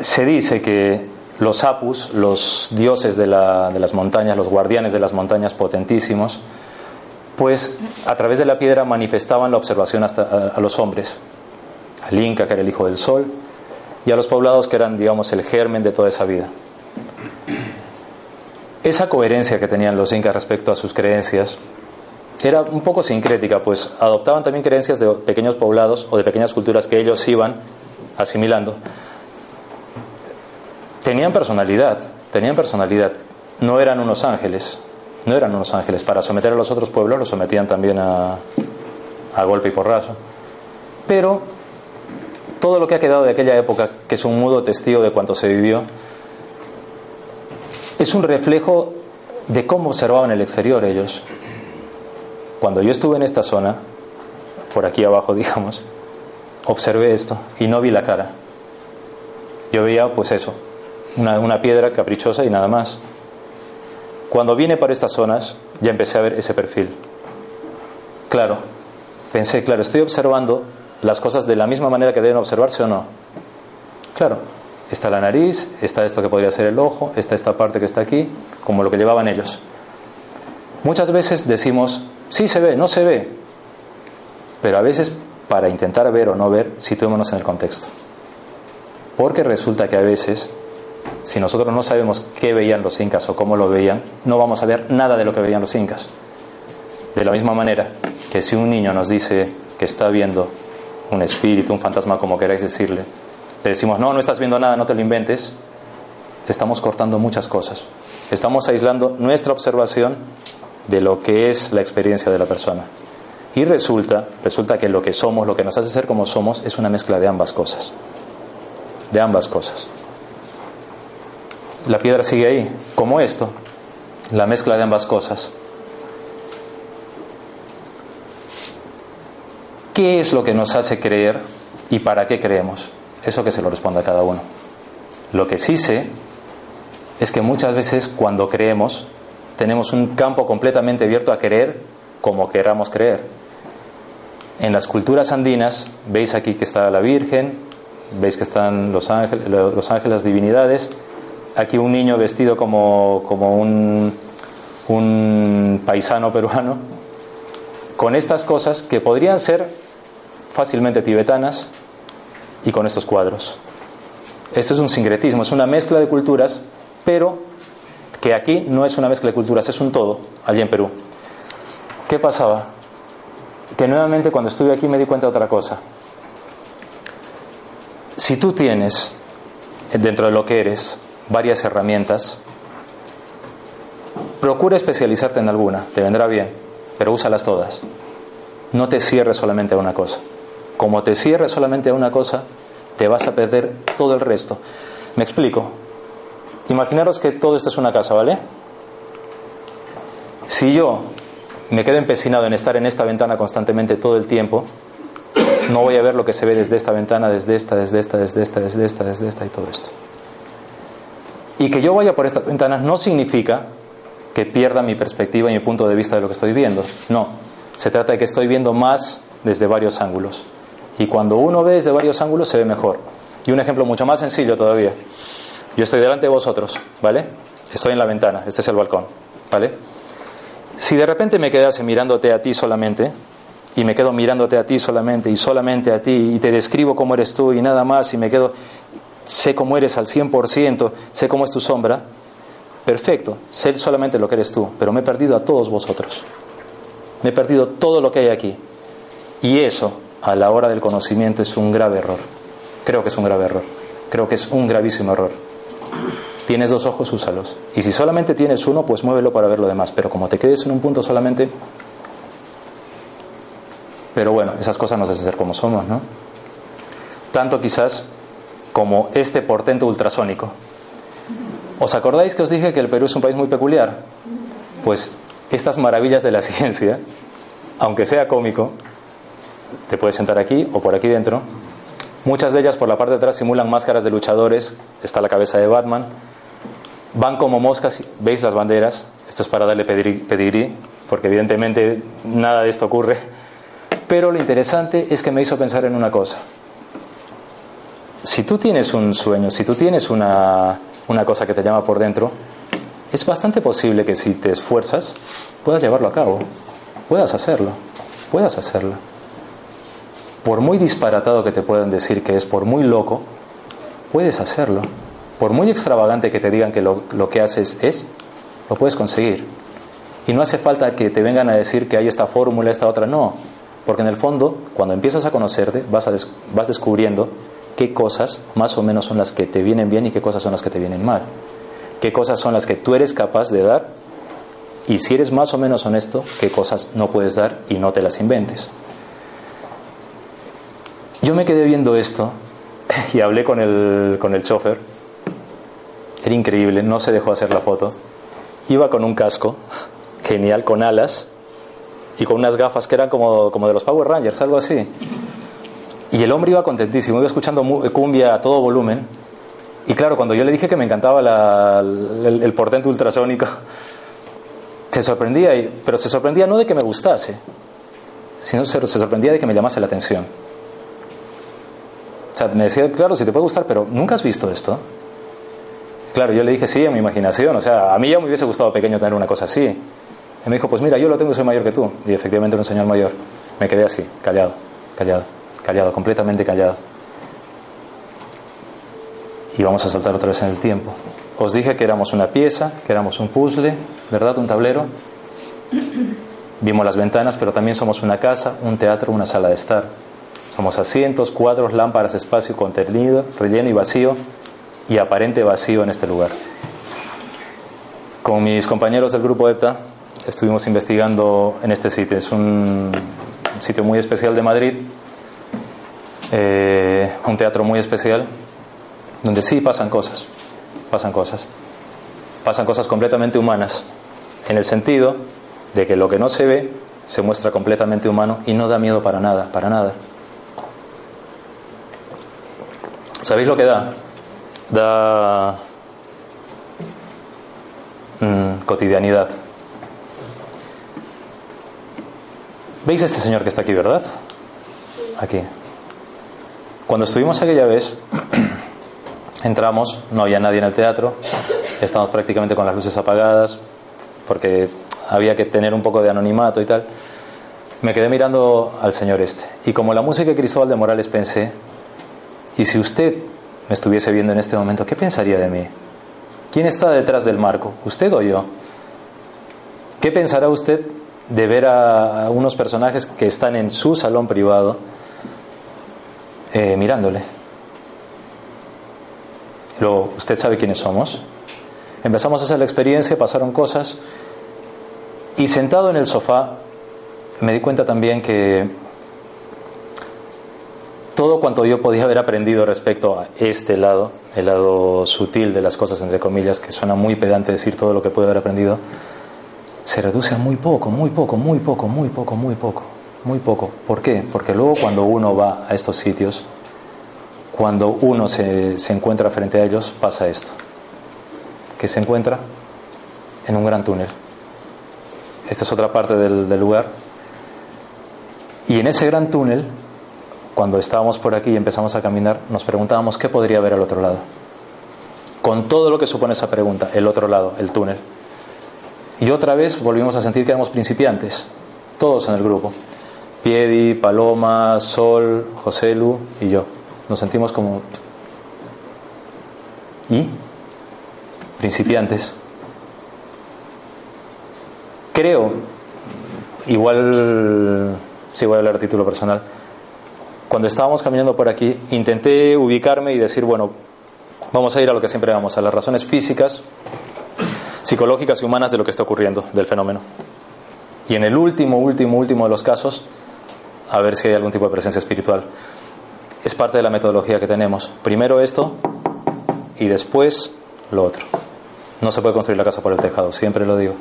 se dice que los apus, los dioses de, las montañas, los guardianes de las montañas potentísimos, pues a través de la piedra manifestaban la observación hasta a, los hombres, al Inca, que era el hijo del sol, y a los poblados, que eran, digamos, el germen de toda esa vida. Esa coherencia que tenían los incas respecto a sus creencias era un poco sincrética, pues adoptaban también creencias de pequeños poblados o de pequeñas culturas que ellos iban asimilando tenían personalidad, tenían personalidad. No eran unos ángeles, no eran unos ángeles. Para someter a los otros pueblos los sometían también a, a golpe y porrazo. Pero todo lo que ha quedado de aquella época, que es un mudo testigo de cuanto se vivió, es un reflejo de cómo observaban el exterior ellos. Cuando yo estuve en esta zona, por aquí abajo digamos, observé esto y no vi la cara. Yo veía pues eso, una, piedra caprichosa y nada más. Cuando vine por estas zonas ya empecé a ver ese perfil. Claro, pensé, claro, estoy observando las cosas de la misma manera que deben observarse o no. Claro, está la nariz, está esto que podría ser el ojo, está esta parte que está aquí, como lo que llevaban ellos. Muchas veces decimos, sí se ve, no se ve, pero a veces para intentar ver o no ver, situémonos en el contexto. Porque resulta que a veces si nosotros no sabemos qué veían los incas o cómo lo veían, no vamos a ver nada de lo que veían los incas. De la misma manera que si un niño nos dice que está viendo un espíritu, un fantasma, como queráis decirle, le decimos, no, no estás viendo nada, no te lo inventes, estamos cortando muchas cosas. Estamos aislando nuestra observación de lo que es la experiencia de la persona. Y resulta, resulta que lo que somos, lo que nos hace ser como somos, es una mezcla de ambas cosas. De ambas cosas la piedra sigue ahí, como esto, la mezcla de ambas cosas. ¿Qué es lo que nos hace creer y para qué creemos? Eso que se lo responde a cada uno. Lo que sí sé es que muchas veces cuando creemos tenemos un campo completamente abierto a creer como queramos creer. En las culturas andinas, veis aquí que está la Virgen, veis que están los ángeles, los ángeles, las divinidades, aquí un niño vestido como, como un, un paisano peruano, con estas cosas que podrían ser fácilmente tibetanas y con estos cuadros. Esto es un sincretismo, es una mezcla de culturas, pero que aquí no es una mezcla de culturas, es un todo, allí en Perú. ¿Qué pasaba? Que nuevamente cuando estuve aquí me di cuenta de otra cosa. Si tú tienes, dentro de lo que eres, varias herramientas. Procura especializarte en alguna, te vendrá bien, pero úsalas todas. No te cierres solamente a una cosa. Como te cierres solamente a una cosa, te vas a perder todo el resto. Me explico. Imaginaros que todo esto es una casa, ¿vale? Si yo me quedo empecinado en estar en esta ventana constantemente todo el tiempo, no voy a ver lo que se ve desde esta ventana, desde esta, desde esta, desde esta, desde esta, desde esta y todo esto. Y que yo vaya por estas ventanas no significa que pierda mi perspectiva y mi punto de vista de lo que estoy viendo. No, se trata de que estoy viendo más desde varios ángulos. Y cuando uno ve desde varios ángulos se ve mejor. Y un ejemplo mucho más sencillo todavía. Yo estoy delante de vosotros, ¿vale? Estoy en la ventana, este es el balcón, ¿vale? Si de repente me quedase mirándote a ti solamente, y me quedo mirándote a ti solamente y solamente a ti, y te describo cómo eres tú y nada más, y me quedo, sé cómo eres al 100%, sé cómo es tu sombra, perfecto, sé solamente lo que eres tú, pero me he perdido a todos vosotros. Me he perdido todo lo que hay aquí. Y eso, a la hora del conocimiento, es un grave error. Creo que es un grave error. Creo que es un gravísimo error. Tienes dos ojos, úsalos. Y si solamente tienes uno, pues muévelo para ver lo demás. Pero como te quedes en un punto solamente... Pero bueno, esas cosas nos hacen ser como somos, ¿no? Tanto quizás como este portento ultrasónico. ¿Os acordáis que os dije que el Perú es un país muy peculiar? Pues estas maravillas de la ciencia, aunque sea cómico, te puedes sentar aquí o por aquí dentro, muchas de ellas por la parte de atrás simulan máscaras de luchadores, está la cabeza de Batman, van como moscas, veis las banderas, esto es para darle pedigrí, porque evidentemente nada de esto ocurre, pero lo interesante es que me hizo pensar en una cosa. Si tú tienes un sueño, si tú tienes una, una cosa que te llama por dentro, es bastante posible que si te esfuerzas puedas llevarlo a cabo, puedas hacerlo, puedas hacerlo. Por muy disparatado que te puedan decir que es, por muy loco, puedes hacerlo. Por muy extravagante que te digan que lo, que haces es, lo puedes conseguir. Y no hace falta que te vengan a decir que hay esta fórmula, esta otra, no. Porque en el fondo, cuando empiezas a conocerte, vas, vas descubriendo qué cosas más o menos son las que te vienen bien y qué cosas son las que te vienen mal. Qué cosas son las que tú eres capaz de dar y si eres más o menos honesto, qué cosas no puedes dar y no te las inventes. Yo me quedé viendo esto y hablé con el, con el chofer era increíble, no se dejó hacer la foto. Iba con un casco, genial, con alas y con unas gafas que eran como, como de los Power Rangers, algo así. Y el hombre iba contentísimo, iba escuchando cumbia a todo volumen. Y claro, cuando yo le dije que me encantaba el, portento ultrasónico, se sorprendía, pero se sorprendía no de que me gustase, sino se, sorprendía de que me llamase la atención. O sea, me decía, claro, si te puede gustar, pero ¿nunca has visto esto? Claro, yo le dije, sí, en mi imaginación. O sea, a mí ya me hubiese gustado pequeño tener una cosa así. Y me dijo, pues mira, yo lo tengo, soy mayor que tú. Y efectivamente era un señor mayor. Me quedé así, callado, callado, callado, completamente callado. Y vamos a saltar otra vez en el tiempo. Os dije que éramos una pieza, que éramos un puzzle, ¿verdad? Un tablero. Vimos las ventanas, pero también somos una casa, un teatro, una sala de estar. Somos asientos, cuadros, lámparas, espacio, contenido, relleno y vacío y aparente vacío en este lugar. Con mis compañeros del grupo EPTA estuvimos investigando en este sitio. Es un sitio muy especial de Madrid, eh, un teatro muy especial, donde sí pasan cosas, pasan cosas, pasan cosas completamente humanas, en el sentido de que lo que no se ve se muestra completamente humano y no da miedo para nada, para nada. ¿Sabéis lo que da? da mm, cotidianidad. ¿Veis a este señor que está aquí, verdad? Aquí. Cuando estuvimos aquella vez, entramos, no había nadie en el teatro, estábamos prácticamente con las luces apagadas, porque había que tener un poco de anonimato y tal. Me quedé mirando al señor este. Y como la música de Cristóbal de Morales pensé, ¿y si usted me estuviese viendo en este momento, ¿qué pensaría de mí? ¿Quién está detrás del marco? ¿Usted o yo? ¿Qué pensará usted de ver a unos personajes que están en su salón privado eh, mirándole? Luego, ¿usted sabe quiénes somos? Empezamos a hacer la experiencia, pasaron cosas y sentado en el sofá me di cuenta también que todo cuanto yo podía haber aprendido respecto a este lado, el lado sutil de las cosas, entre comillas, que suena muy pedante decir todo lo que pude haber aprendido, se reduce a muy poco, muy poco, muy poco, muy poco, muy poco, muy poco. ¿Por qué? Porque luego cuando uno va a estos sitios, cuando uno se, se encuentra frente a ellos, pasa esto, que se encuentra en un gran túnel. Esta es otra parte del, del lugar. Y en ese gran túnel, cuando estábamos por aquí y empezamos a caminar, nos preguntábamos qué podría haber al otro lado. Con todo lo que supone esa pregunta, el otro lado, el túnel. Y otra vez volvimos a sentir que éramos principiantes, todos en el grupo. Piedi, Paloma, Sol, José Lu y yo. Nos sentimos como... ¿Y? Principiantes. Creo, igual, si voy a hablar a título personal, cuando estábamos caminando por aquí, intenté ubicarme y decir, bueno, vamos a ir a lo que siempre vamos, a las razones físicas, psicológicas y humanas de lo que está ocurriendo, del fenómeno. Y en el último, último, último de los casos, a ver si hay algún tipo de presencia espiritual. Es parte de la metodología que tenemos. Primero esto y después lo otro. No se puede construir la casa por el tejado, siempre lo digo.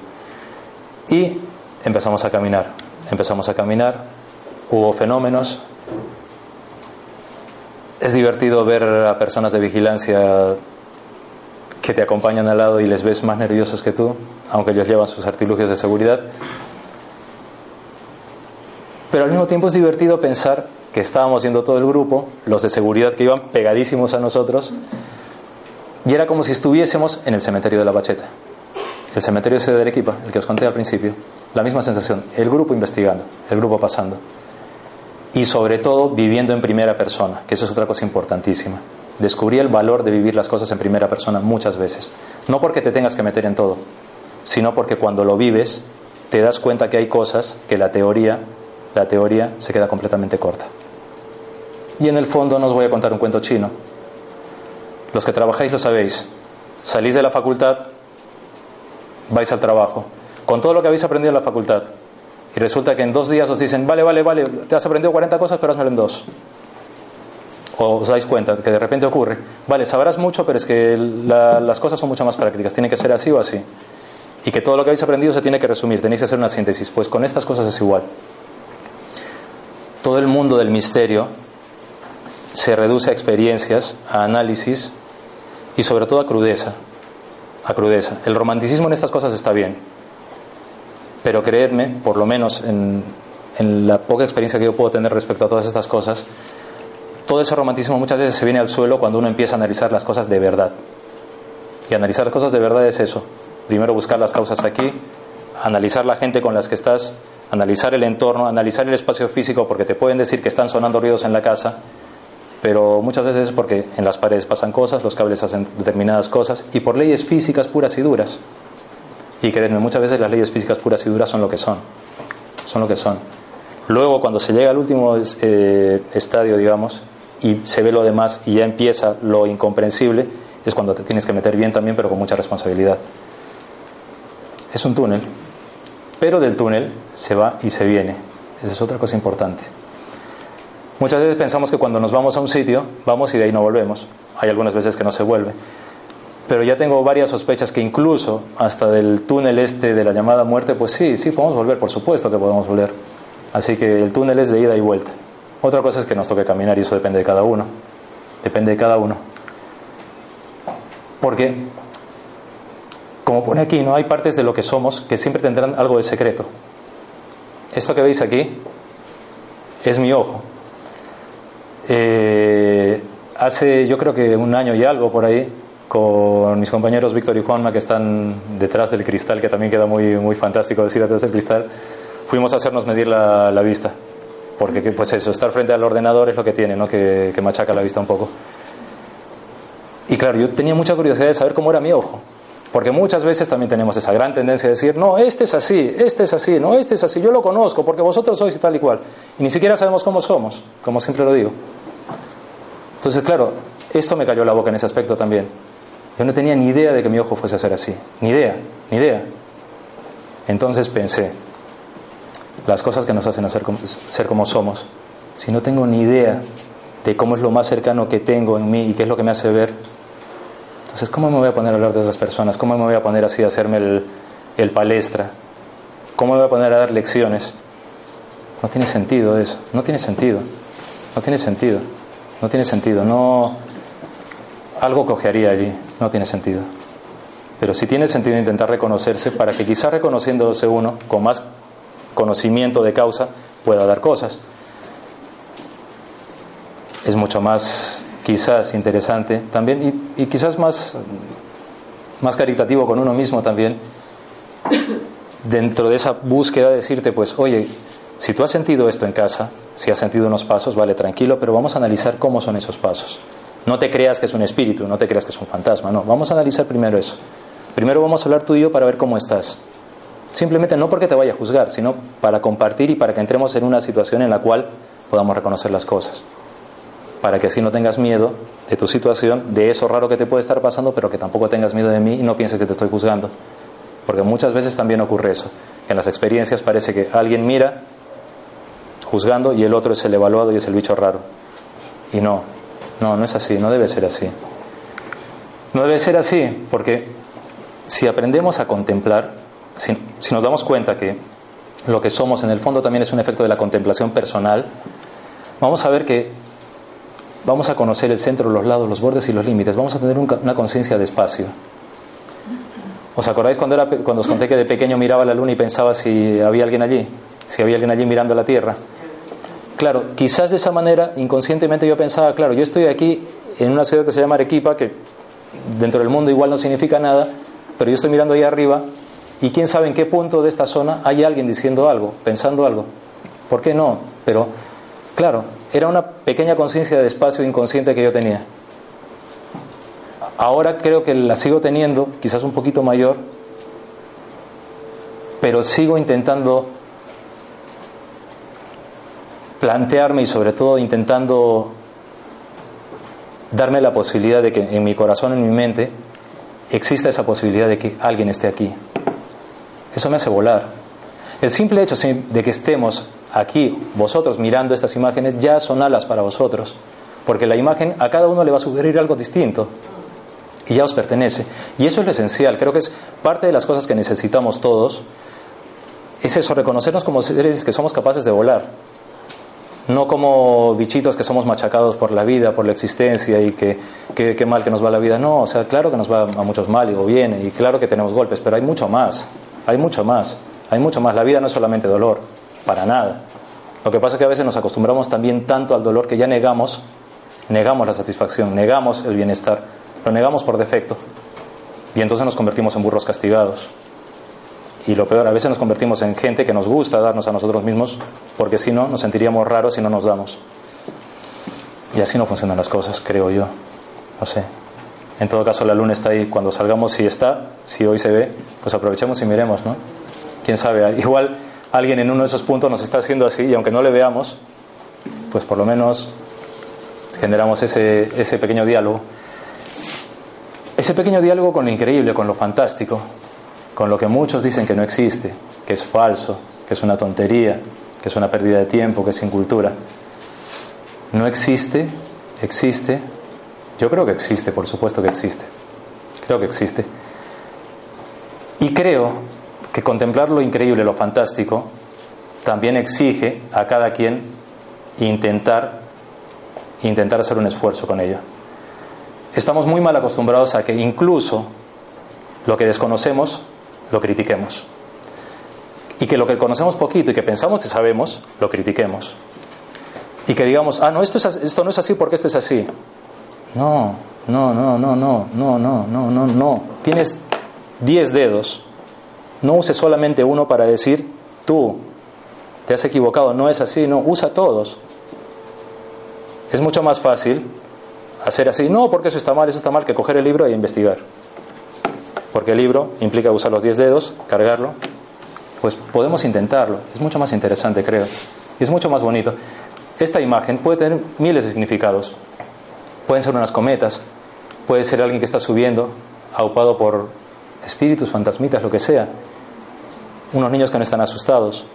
Y empezamos a caminar, empezamos a caminar, hubo fenómenos. Es divertido ver a personas de vigilancia que te acompañan al lado y les ves más nerviosos que tú, aunque ellos llevan sus artilugios de seguridad. Pero al mismo tiempo es divertido pensar que estábamos yendo todo el grupo, los de seguridad que iban pegadísimos a nosotros, y era como si estuviésemos en el cementerio de la Bacheta. El cementerio de Arequipa, el que os conté al principio. La misma sensación, el grupo investigando, el grupo pasando. Y sobre todo viviendo en primera persona, que eso es otra cosa importantísima. Descubrí el valor de vivir las cosas en primera persona muchas veces. No porque te tengas que meter en todo, sino porque cuando lo vives te das cuenta que hay cosas que la teoría, la teoría se queda completamente corta. Y en el fondo no os voy a contar un cuento chino. Los que trabajáis lo sabéis. Salís de la facultad vais al trabajo, con todo lo que habéis aprendido en la facultad, y resulta que en dos días os dicen, vale, vale, vale, te has aprendido 40 cosas, pero hazlo en dos. O os dais cuenta que de repente ocurre, vale, sabrás mucho, pero es que las cosas son mucho más prácticas, tiene que ser así o así. Y que todo lo que habéis aprendido se tiene que resumir, tenéis que hacer una síntesis. Pues con estas cosas es igual. Todo el mundo del misterio se reduce a experiencias, a análisis y sobre todo a crudeza a crudeza. El romanticismo en estas cosas está bien, pero creedme, por lo menos en, la poca experiencia que yo puedo tener respecto a todas estas cosas, todo ese romanticismo muchas veces se viene al suelo cuando uno empieza a analizar las cosas de verdad. Y analizar las cosas de verdad es eso. Primero buscar las causas aquí, analizar la gente con las que estás, analizar el entorno, analizar el espacio físico, porque te pueden decir que están sonando ruidos en la casa, pero muchas veces es porque en las paredes pasan cosas, los cables hacen determinadas cosas y por leyes físicas puras y duras. Y créanme, muchas veces las leyes físicas puras y duras son lo que son, son lo que son. Luego, cuando se llega al último eh, estadio, digamos, y se ve lo demás y ya empieza lo incomprensible, es cuando te tienes que meter bien también, pero con mucha responsabilidad. Es un túnel, pero del túnel se va y se viene. Esa es otra cosa importante. Muchas veces pensamos que cuando nos vamos a un sitio, vamos y de ahí no volvemos. Hay algunas veces que no se vuelve. Pero ya tengo varias sospechas que incluso hasta del túnel este de la llamada muerte, pues sí, sí, podemos volver, por supuesto que podemos volver. Así que el túnel es de ida y vuelta. Otra cosa es que nos toque caminar y eso depende de cada uno. Depende de cada uno. Porque, como pone aquí, no hay partes de lo que somos que siempre tendrán algo de secreto. Esto que veis aquí es mi ojo. Eh, hace yo creo que un año y algo por ahí, con mis compañeros Víctor y Juanma que están detrás del cristal, que también queda muy, muy fantástico decir detrás del cristal, fuimos a hacernos medir la, vista. Porque pues eso, estar frente al ordenador es lo que tiene, ¿no? que, que machaca la vista un poco. Y claro, yo tenía mucha curiosidad de saber cómo era mi ojo. Porque muchas veces también tenemos esa gran tendencia de decir, no, este es así, este es así, no, este es así, yo lo conozco porque vosotros sois tal y cual. Y ni siquiera sabemos cómo somos, como siempre lo digo. Entonces, claro, esto me cayó la boca en ese aspecto también. Yo no tenía ni idea de que mi ojo fuese a ser así. Ni idea, ni idea. Entonces pensé, las cosas que nos hacen ser como, ser como somos, si no tengo ni idea de cómo es lo más cercano que tengo en mí y qué es lo que me hace ver, entonces, ¿cómo me voy a poner a hablar de otras personas? ¿Cómo me voy a poner así a hacerme el, palestra? ¿Cómo me voy a poner a dar lecciones? No tiene sentido eso, no tiene sentido, no tiene sentido, no tiene sentido, no... Algo cojearía allí, no tiene sentido. Pero sí tiene sentido intentar reconocerse para que quizás reconociéndose uno con más conocimiento de causa pueda dar cosas. Es mucho más quizás interesante también y, quizás más, más caritativo con uno mismo también dentro de esa búsqueda de decirte pues oye si tú has sentido esto en casa, si has sentido unos pasos, vale, tranquilo, pero vamos a analizar cómo son esos pasos. No te creas que es un espíritu, no te creas que es un fantasma, no, vamos a analizar primero eso. Primero vamos a hablar tú y yo para ver cómo estás. Simplemente no porque te vaya a juzgar, sino para compartir y para que entremos en una situación en la cual podamos reconocer las cosas. Para que así no tengas miedo de tu situación, de eso raro que te puede estar pasando, pero que tampoco tengas miedo de mí y no pienses que te estoy juzgando. Porque muchas veces también ocurre eso, que en las experiencias parece que alguien mira juzgando y el otro es el evaluado y es el bicho raro. Y no, no, no es así, no debe ser así. No debe ser así porque si aprendemos a contemplar, si, nos damos cuenta que lo que somos en el fondo también es un efecto de la contemplación personal, vamos a ver que vamos a conocer el centro, los lados, los bordes y los límites, vamos a tener una conciencia de espacio. ¿Os acordáis cuando, era, cuando os conté que de pequeño miraba la luna y pensaba si había alguien allí? Si había alguien allí mirando la Tierra. Claro, quizás de esa manera, inconscientemente yo pensaba, claro, yo estoy aquí en una ciudad que se llama Arequipa, que dentro del mundo igual no significa nada, pero yo estoy mirando ahí arriba y quién sabe en qué punto de esta zona hay alguien diciendo algo, pensando algo. ¿Por qué no? Pero, claro, era una pequeña conciencia de espacio inconsciente que yo tenía. Ahora creo que la sigo teniendo, quizás un poquito mayor, pero sigo intentando plantearme y sobre todo intentando darme la posibilidad de que en mi corazón, en mi mente, exista esa posibilidad de que alguien esté aquí. Eso me hace volar. El simple hecho de que estemos aquí, vosotros mirando estas imágenes, ya son alas para vosotros. Porque la imagen a cada uno le va a sugerir algo distinto. Y ya os pertenece. Y eso es lo esencial. Creo que es parte de las cosas que necesitamos todos. Es eso, reconocernos como seres que somos capaces de volar no como bichitos que somos machacados por la vida, por la existencia y que mal que nos va la vida. No, o sea, claro que nos va a muchos mal y bien, y claro que tenemos golpes, pero hay mucho más, hay mucho más, hay mucho más. La vida no es solamente dolor, para nada. Lo que pasa es que a veces nos acostumbramos también tanto al dolor que ya negamos, negamos la satisfacción, negamos el bienestar, lo negamos por defecto. Y entonces nos convertimos en burros castigados. Y lo peor, a veces nos convertimos en gente que nos gusta darnos a nosotros mismos, porque si no, nos sentiríamos raros si no nos damos. Y así no funcionan las cosas, creo yo. No sé. En todo caso, la luna está ahí. Cuando salgamos, si está, si hoy se ve, pues aprovechemos y miremos, ¿no? Quién sabe, igual alguien en uno de esos puntos nos está haciendo así, y aunque no le veamos, pues por lo menos generamos ese, ese pequeño diálogo. Ese pequeño diálogo con lo increíble, con lo fantástico, con lo que muchos dicen que no existe, que es falso, que es una tontería, que es una pérdida de tiempo, que es sin cultura. No existe, existe. Yo creo que existe, por supuesto que existe. Creo que existe. Y creo que contemplar lo increíble, lo fantástico, también exige a cada quien intentar, intentar hacer un esfuerzo con ello. Estamos muy mal acostumbrados a que incluso lo que desconocemos lo critiquemos. Y que lo que conocemos poquito y que pensamos que sabemos, lo critiquemos. Y que digamos, ah, no, esto, es, esto no es así porque esto es así. No, no, no, no, no, no, no, no, no, no. Tienes diez dedos. No uses solamente uno para decir, tú te has equivocado, no es así, no, usa todos. Es mucho más fácil hacer así, no, porque eso está mal, eso está mal, que coger el libro e investigar porque el libro implica usar los 10 dedos, cargarlo, pues podemos intentarlo. Es mucho más interesante, creo. Y es mucho más bonito. Esta imagen puede tener miles de significados. Pueden ser unas cometas, puede ser alguien que está subiendo, aupado por espíritus, fantasmitas, lo que sea. Unos niños que no están asustados.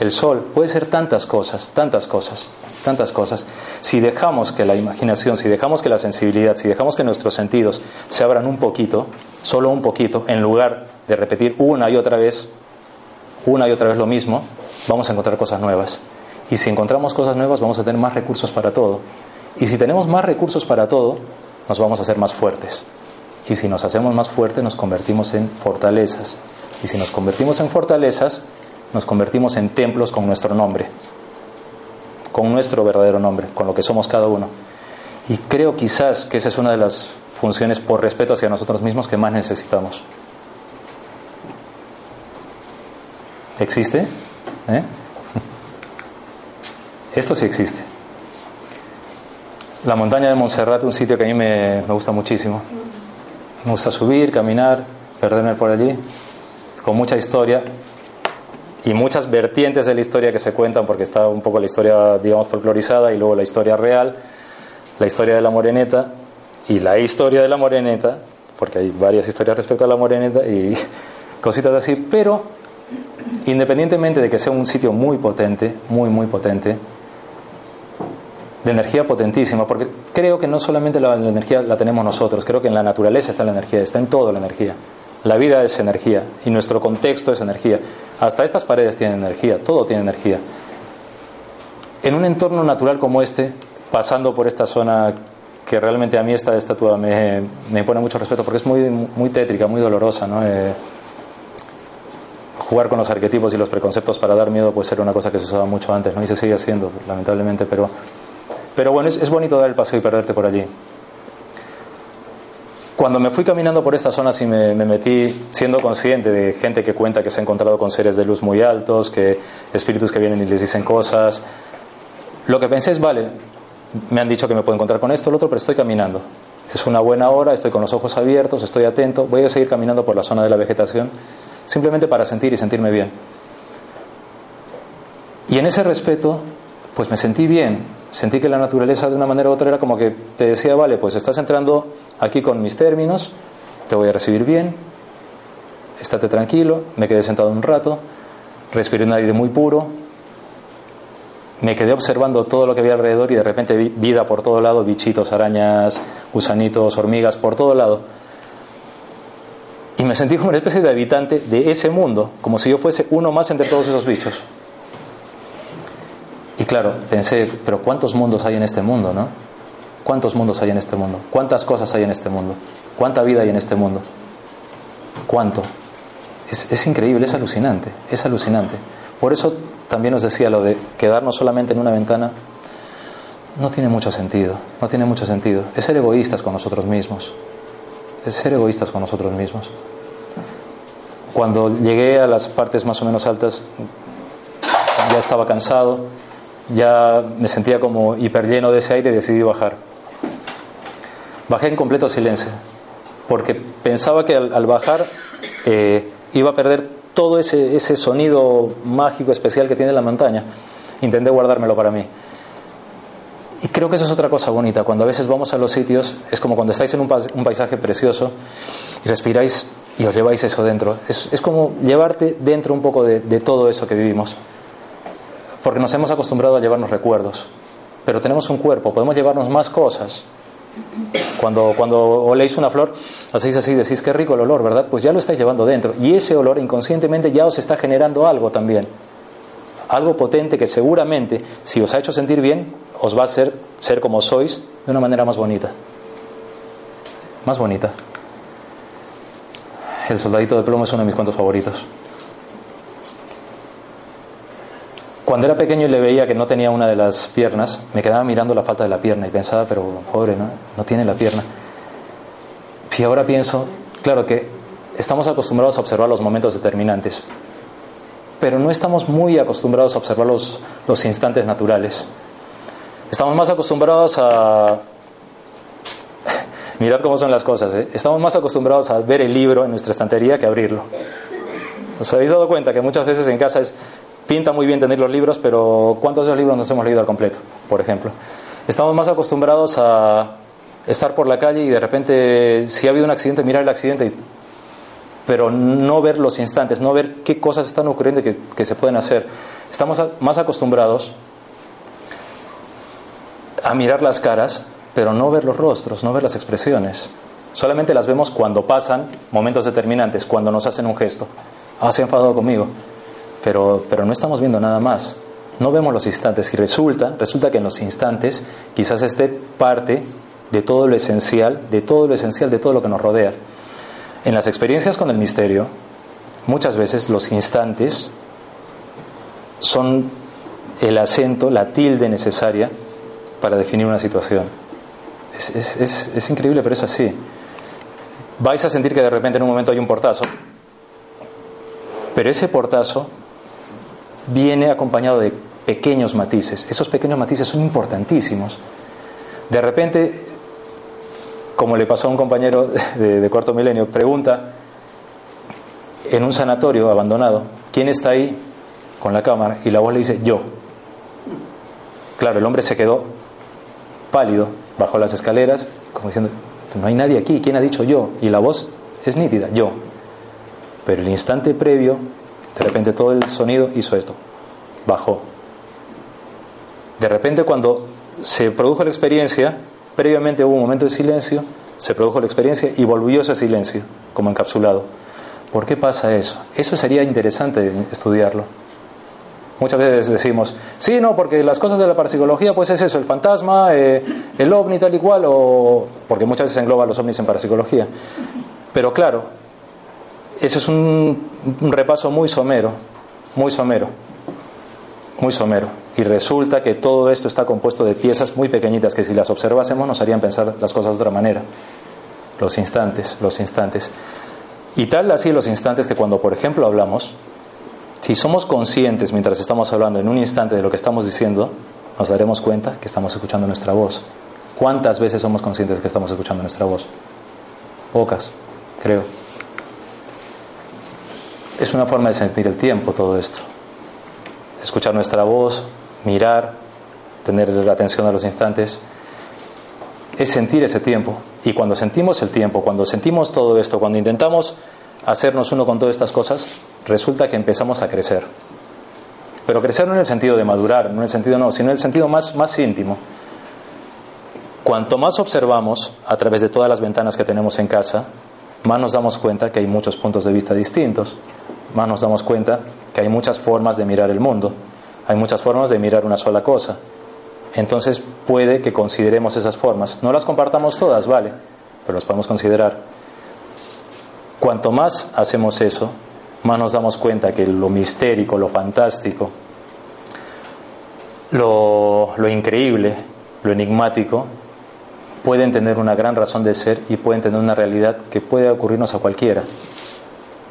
El sol, puede ser tantas cosas, tantas cosas tantas cosas. Si dejamos que la imaginación, si dejamos que la sensibilidad, si dejamos que nuestros sentidos se abran un poquito, solo un poquito, en lugar de repetir una y otra vez una y otra vez lo mismo, vamos a encontrar cosas nuevas. Y si encontramos cosas nuevas, vamos a tener más recursos para todo. Y si tenemos más recursos para todo, nos vamos a hacer más fuertes. Y si nos hacemos más fuertes, nos convertimos en fortalezas. Y si nos convertimos en fortalezas, nos convertimos en templos con nuestro nombre, con nuestro verdadero nombre, con lo que somos cada uno. Y creo quizás que esa es una de las funciones por respeto hacia nosotros mismos que más necesitamos. ¿Existe? ¿Eh? Esto sí existe. La montaña de Montserrat, un sitio que a mí me, me gusta muchísimo. Me gusta subir, caminar, perderme por allí, con mucha historia y muchas vertientes de la historia que se cuentan, porque está un poco la historia, digamos, folclorizada y luego la historia real, la historia de la moreneta y la historia de la moreneta, porque hay varias historias respecto a la moreneta y cositas así, pero independientemente de que sea un sitio muy potente, muy, muy potente, de energía potentísima, porque creo que no solamente la, energía la tenemos nosotros, creo que en la naturaleza está la energía, está en todo la energía. La vida es energía y nuestro contexto es energía. Hasta estas paredes tienen energía, todo tiene energía. En un entorno natural como este, pasando por esta zona que realmente a mí esta estatua me, me pone mucho respeto porque es muy, muy tétrica, muy dolorosa, ¿no? Eh, jugar con los arquetipos y los preconceptos para dar miedo puede ser una cosa que se usaba mucho antes, ¿no? Y se sigue haciendo, lamentablemente, pero, pero bueno, es, es bonito dar el paseo y perderte por allí. Cuando me fui caminando por estas zonas y me, me, metí siendo consciente de gente que cuenta que se ha encontrado con seres de luz muy altos, que espíritus que vienen y les dicen cosas, lo que pensé es, vale, me han dicho que me puedo encontrar con esto lo otro, pero estoy caminando. Es una buena hora, estoy con los ojos abiertos, estoy atento, voy a seguir caminando por la zona de la vegetación simplemente para sentir y sentirme bien. Y en ese respeto, pues me sentí bien, sentí que la naturaleza de una manera u otra era como que te decía, vale, pues estás entrando aquí con mis términos, te voy a recibir bien, estate tranquilo, me quedé sentado un rato, respiré un aire muy puro, me quedé observando todo lo que había alrededor y de repente vi vida por todo lado, bichitos, arañas, gusanitos, hormigas, por todo lado. Y me sentí como una especie de habitante de ese mundo, como si yo fuese uno más entre todos esos bichos. Y claro, pensé, pero ¿cuántos mundos hay en este mundo, no? ¿Cuántos mundos hay en este mundo? ¿Cuántas cosas hay en este mundo? ¿Cuánta vida hay en este mundo? ¿Cuánto? Es, increíble, es alucinante, es alucinante. Por eso también os decía lo de quedarnos solamente en una ventana, no tiene mucho sentido, no tiene mucho sentido. Es ser egoístas con nosotros mismos es ser egoístas con nosotros mismos. Cuando llegué a las partes más o menos altas, ya estaba cansado, ya me sentía como hiper lleno de ese aire y decidí bajar. Bajé en completo silencio, porque pensaba que al, bajar eh, iba a perder todo ese, ese sonido mágico especial que tiene la montaña. Intenté guardármelo para mí. Y creo que eso es otra cosa bonita. Cuando a veces vamos a los sitios, es como cuando estáis en un, paisaje precioso y respiráis y os lleváis eso dentro. Es, es como llevarte dentro un poco de, de, todo eso que vivimos. Porque nos hemos acostumbrado a llevarnos recuerdos. Pero tenemos un cuerpo, podemos llevarnos más cosas. Cuando, cuando oléis una flor, hacéis así, decís qué rico el olor, ¿verdad? Pues ya lo estáis llevando dentro. Y ese olor inconscientemente ya os está generando algo también. Algo potente que seguramente, si os ha hecho sentir bien, os va a hacer ser como sois de una manera más bonita. Más bonita. El soldadito de plomo es uno de mis cuentos favoritos. Cuando era pequeño y le veía que no tenía una de las piernas, me quedaba mirando la falta de la pierna y pensaba, pero pobre, ¿no? No tiene la pierna. Y ahora pienso, claro que estamos acostumbrados a observar los momentos determinantes, pero no estamos muy acostumbrados a observar los, instantes naturales. Estamos más acostumbrados a... Mirad cómo son las cosas, ¿eh? Estamos más acostumbrados a ver el libro en nuestra estantería que abrirlo. ¿Os habéis dado cuenta que muchas veces en casa es, pinta muy bien tener los libros, pero ¿cuántos de los libros nos hemos leído al completo, por ejemplo? Estamos más acostumbrados a estar por la calle y de repente, si ha habido un accidente, mirar el accidente, pero no ver los instantes, no ver qué cosas están ocurriendo que, que se pueden hacer. Estamos más acostumbrados a mirar las caras, pero no ver los rostros, no ver las expresiones. Solamente las vemos cuando pasan momentos determinantes, cuando nos hacen un gesto. Ah, se ha enfadado conmigo. Pero, pero no estamos viendo nada más. No vemos los instantes y resulta, resulta que en los instantes quizás esté parte de todo lo esencial, de todo lo esencial, de todo lo que nos rodea. En las experiencias con el misterio, muchas veces los instantes son el acento, la tilde necesaria para definir una situación. Es, es, es, increíble, pero es así. Vais a sentir que de repente en un momento hay un portazo, pero ese portazo viene acompañado de pequeños matices. Esos pequeños matices son importantísimos. De repente, como le pasó a un compañero de, cuarto milenio, pregunta en un sanatorio abandonado, ¿quién está ahí con la cámara? Y la voz le dice, yo. Claro, el hombre se quedó pálido, bajó las escaleras, como diciendo, no hay nadie aquí, ¿quién ha dicho yo? Y la voz es nítida, yo. Pero el instante previo, de repente todo el sonido hizo esto, bajó. De repente cuando se produjo la experiencia, previamente hubo un momento de silencio, se produjo la experiencia y volvió ese silencio, como encapsulado. ¿Por qué pasa eso? Eso sería interesante estudiarlo. Muchas veces decimos, sí, no, porque las cosas de la parapsicología, pues es eso, el fantasma, eh, el ovni, tal y cual, o porque muchas veces engloba los ovnis en parapsicología. Pero claro, ese es un, repaso muy somero, muy somero, muy somero. Y resulta que todo esto está compuesto de piezas muy pequeñitas que si las observásemos nos harían pensar las cosas de otra manera. Los instantes, los instantes. Y tal así los instantes que cuando, por ejemplo, hablamos, si somos conscientes mientras estamos hablando en un instante de lo que estamos diciendo, nos daremos cuenta que estamos escuchando nuestra voz. ¿Cuántas veces somos conscientes que estamos escuchando nuestra voz? Pocas, creo. Es una forma de sentir el tiempo todo esto. Escuchar nuestra voz, mirar, tener la atención a los instantes, es sentir ese tiempo. Y cuando sentimos el tiempo, cuando sentimos todo esto, cuando intentamos hacernos uno con todas estas cosas, resulta que empezamos a crecer. Pero crecer no en el sentido de madurar, no en el sentido no, sino en el sentido más, más íntimo. Cuanto más observamos a través de todas las ventanas que tenemos en casa, más nos damos cuenta que hay muchos puntos de vista distintos, más nos damos cuenta que hay muchas formas de mirar el mundo, hay muchas formas de mirar una sola cosa. Entonces puede que consideremos esas formas. No las compartamos todas, vale, pero las podemos considerar. Cuanto más hacemos eso, más nos damos cuenta que lo mistérico, lo fantástico, lo, lo increíble, lo enigmático, pueden tener una gran razón de ser y pueden tener una realidad que puede ocurrirnos a cualquiera.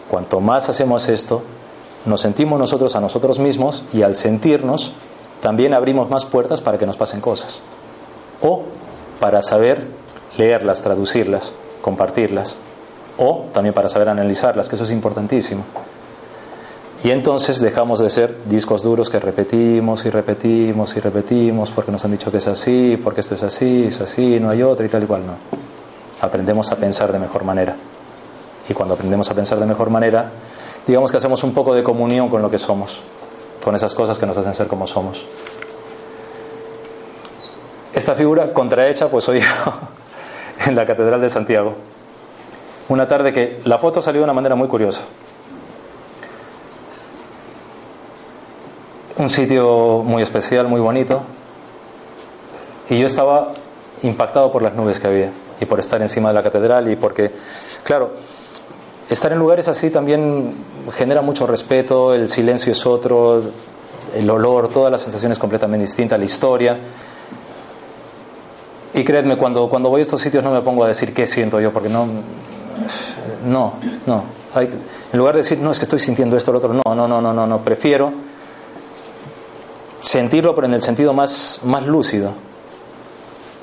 Cuanto más hacemos esto, nos sentimos nosotros a nosotros mismos y al sentirnos también abrimos más puertas para que nos pasen cosas. O para saber leerlas, traducirlas, compartirlas o también para saber analizarlas, que eso es importantísimo. Y entonces dejamos de ser discos duros que repetimos y repetimos y repetimos porque nos han dicho que es así, porque esto es así, es así, no hay otra y tal y cual, no. Aprendemos a pensar de mejor manera. Y cuando aprendemos a pensar de mejor manera, digamos que hacemos un poco de comunión con lo que somos, con esas cosas que nos hacen ser como somos. Esta figura contrahecha, pues hoy en la Catedral de Santiago una tarde que la foto salió de una manera muy curiosa. Un sitio muy especial, muy bonito. Y yo estaba impactado por las nubes que había y por estar encima de la catedral y porque, claro, estar en lugares así también genera mucho respeto, el silencio es otro, el olor, todas las sensaciones completamente distintas, la historia. Y creedme, cuando, cuando voy a estos sitios no me pongo a decir qué siento yo, porque no, no, no. en lugar de decir, no, es que estoy sintiendo esto o lo otro, no, no, no, no, no, no. Prefiero sentirlo, pero en el sentido más, más lúcido.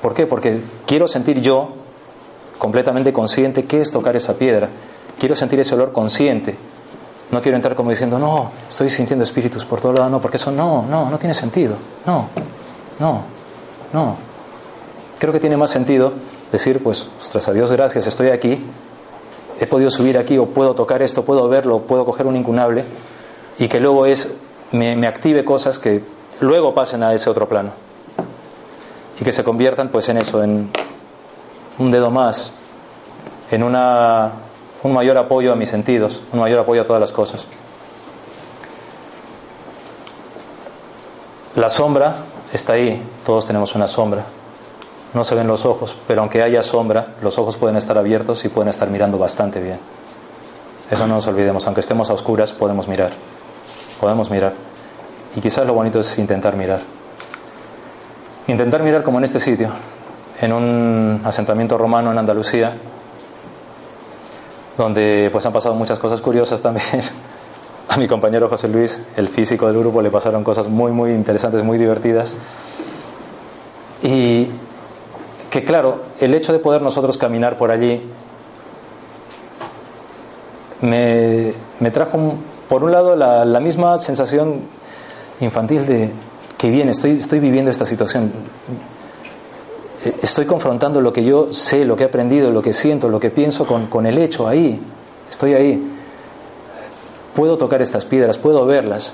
¿Por qué? Porque quiero sentir yo, completamente consciente, qué es tocar esa piedra. Quiero sentir ese olor consciente. No quiero entrar como diciendo, no, estoy sintiendo espíritus por todo lado, no, porque eso no, no, no tiene sentido. No, no, no. Creo que tiene más sentido decir, pues, ostras, a Dios gracias, estoy aquí, he podido subir aquí o puedo tocar esto, puedo verlo, puedo coger un incunable y que luego es, me, active cosas que luego pasen a ese otro plano y que se conviertan pues en eso, en un dedo más, en una, un mayor apoyo a mis sentidos, un mayor apoyo a todas las cosas. La sombra está ahí, todos tenemos una sombra. No se ven los ojos, pero aunque haya sombra, los ojos pueden estar abiertos y pueden estar mirando bastante bien. Eso no nos olvidemos, aunque estemos a oscuras, podemos mirar. Podemos mirar. Y quizás lo bonito es intentar mirar. Intentar mirar como en este sitio, en un asentamiento romano en Andalucía, donde pues han pasado muchas cosas curiosas también. A mi compañero José Luis, el físico del grupo, le pasaron cosas muy, muy interesantes, muy divertidas. Y que claro, el hecho de poder nosotros caminar por allí me, trajo, por un lado, la, la, misma sensación infantil de que bien, estoy, estoy viviendo esta situación. Estoy confrontando lo que yo sé, lo que he aprendido, lo que siento, lo que pienso con, con el hecho ahí. Estoy ahí. Puedo tocar estas piedras, puedo verlas.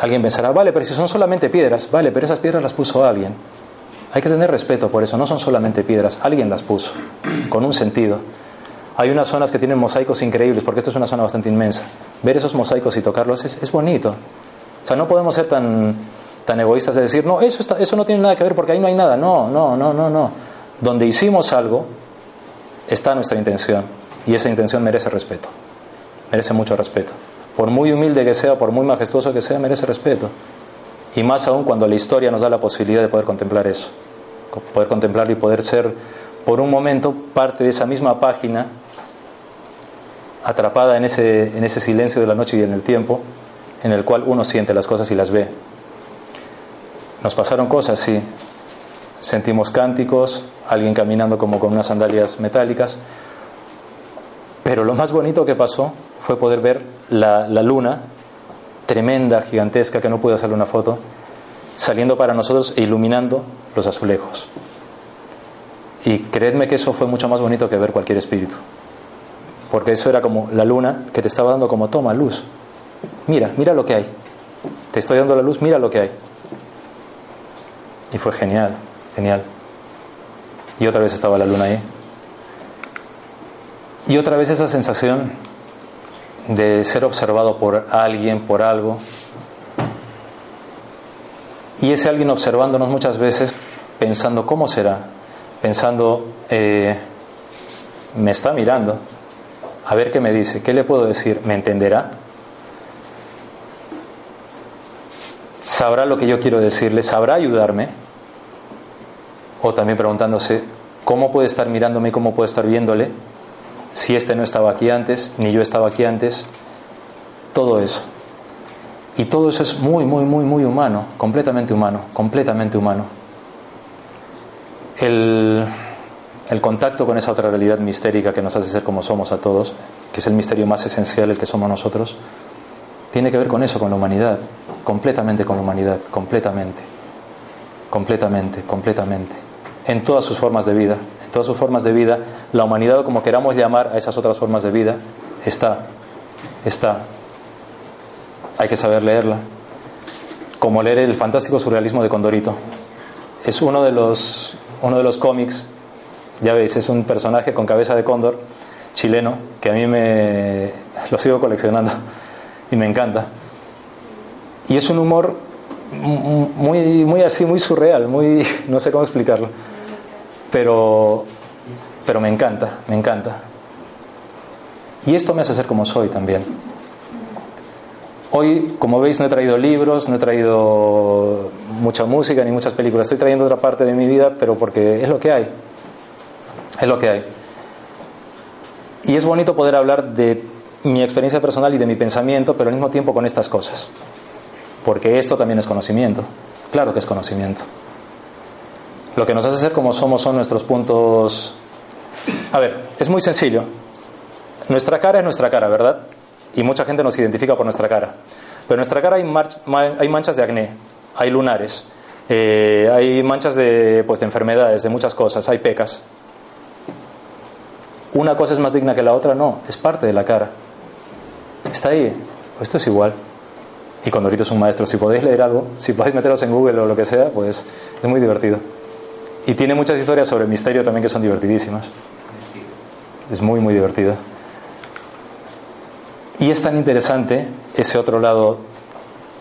Alguien pensará, vale, pero si son solamente piedras, vale, pero esas piedras las puso alguien. Hay que tener respeto por eso, no son solamente piedras, alguien las puso, con un sentido. Hay unas zonas que tienen mosaicos increíbles, porque esto es una zona bastante inmensa. Ver esos mosaicos y tocarlos es, es bonito. O sea, no podemos ser tan, tan egoístas de decir, no, eso, está, eso no tiene nada que ver porque ahí no hay nada. No, no, no, no, no. Donde hicimos algo está nuestra intención y esa intención merece respeto. Merece mucho respeto. Por muy humilde que sea, por muy majestuoso que sea, merece respeto. Y más aún cuando la historia nos da la posibilidad de poder contemplar eso. Poder contemplarlo y poder ser por un momento parte de esa misma página atrapada en ese, en ese silencio de la noche y en el tiempo, en el cual uno siente las cosas y las ve. Nos pasaron cosas, sí. Sentimos cánticos, alguien caminando como con unas sandalias metálicas. Pero lo más bonito que pasó fue poder ver la, luna, tremenda, gigantesca, que no pude hacerle una foto, saliendo para nosotros e iluminando los azulejos. Y creedme que eso fue mucho más bonito que ver cualquier espíritu. Porque eso era como la luna que te estaba dando como toma luz. Mira, mira lo que hay. Te estoy dando la luz, mira lo que hay. Y fue genial, genial. Y otra vez estaba la luna ahí. Y otra vez esa sensación de ser observado por alguien, por algo. Y ese alguien observándonos muchas veces pensando, ¿cómo será? Pensando, eh, me está mirando, a ver qué me dice, qué le puedo decir, ¿me entenderá? ¿Sabrá lo que yo quiero decirle? ¿Sabrá ayudarme? O también preguntándose, ¿cómo puede estar mirándome cómo puede estar viéndole si este no estaba aquí antes, ni yo estaba aquí antes? Todo eso. Y todo eso es muy, muy, muy, muy humano, completamente humano, completamente humano. El, el contacto con esa otra realidad mistérica que nos hace ser como somos a todos, que es el misterio más esencial, el que somos nosotros, tiene que ver con eso, con la humanidad, completamente con la humanidad, completamente, completamente, completamente, en todas sus formas de vida, en todas sus formas de vida, la humanidad, como queramos llamar a esas otras formas de vida, está, está. Hay que saber leerla, como leer el fantástico surrealismo de Condorito. Es uno de los, uno de los cómics ya veis, es un personaje con cabeza de cóndor, chileno, que a mí me lo sigo coleccionando y me encanta. Y es un humor muy, muy así, muy surreal, muy, no sé cómo explicarlo, pero, pero me encanta, me encanta. Y esto me hace ser como soy también. Hoy, como veis, no he traído libros, no he traído mucha música ni muchas películas. Estoy trayendo otra parte de mi vida, pero porque es lo que hay. Es lo que hay. Y es bonito poder hablar de mi experiencia personal y de mi pensamiento, pero al mismo tiempo con estas cosas. Porque esto también es conocimiento. Claro que es conocimiento. Lo que nos hace ser como somos son nuestros puntos... A ver, es muy sencillo. Nuestra cara es nuestra cara, ¿verdad? Y mucha gente nos identifica por nuestra cara. Pero en nuestra cara hay, hay manchas de acné, hay lunares, eh, hay manchas de, pues, de enfermedades, de muchas cosas, hay pecas una cosa es más digna que la otra, no, es parte de la cara. Está ahí, esto es igual. Y cuando ahorita es un maestro, si podéis leer algo, si podéis meteros en Google o lo que sea, pues es muy divertido. Y tiene muchas historias sobre misterio también que son divertidísimas. Es muy, muy divertido. Y es tan interesante ese otro lado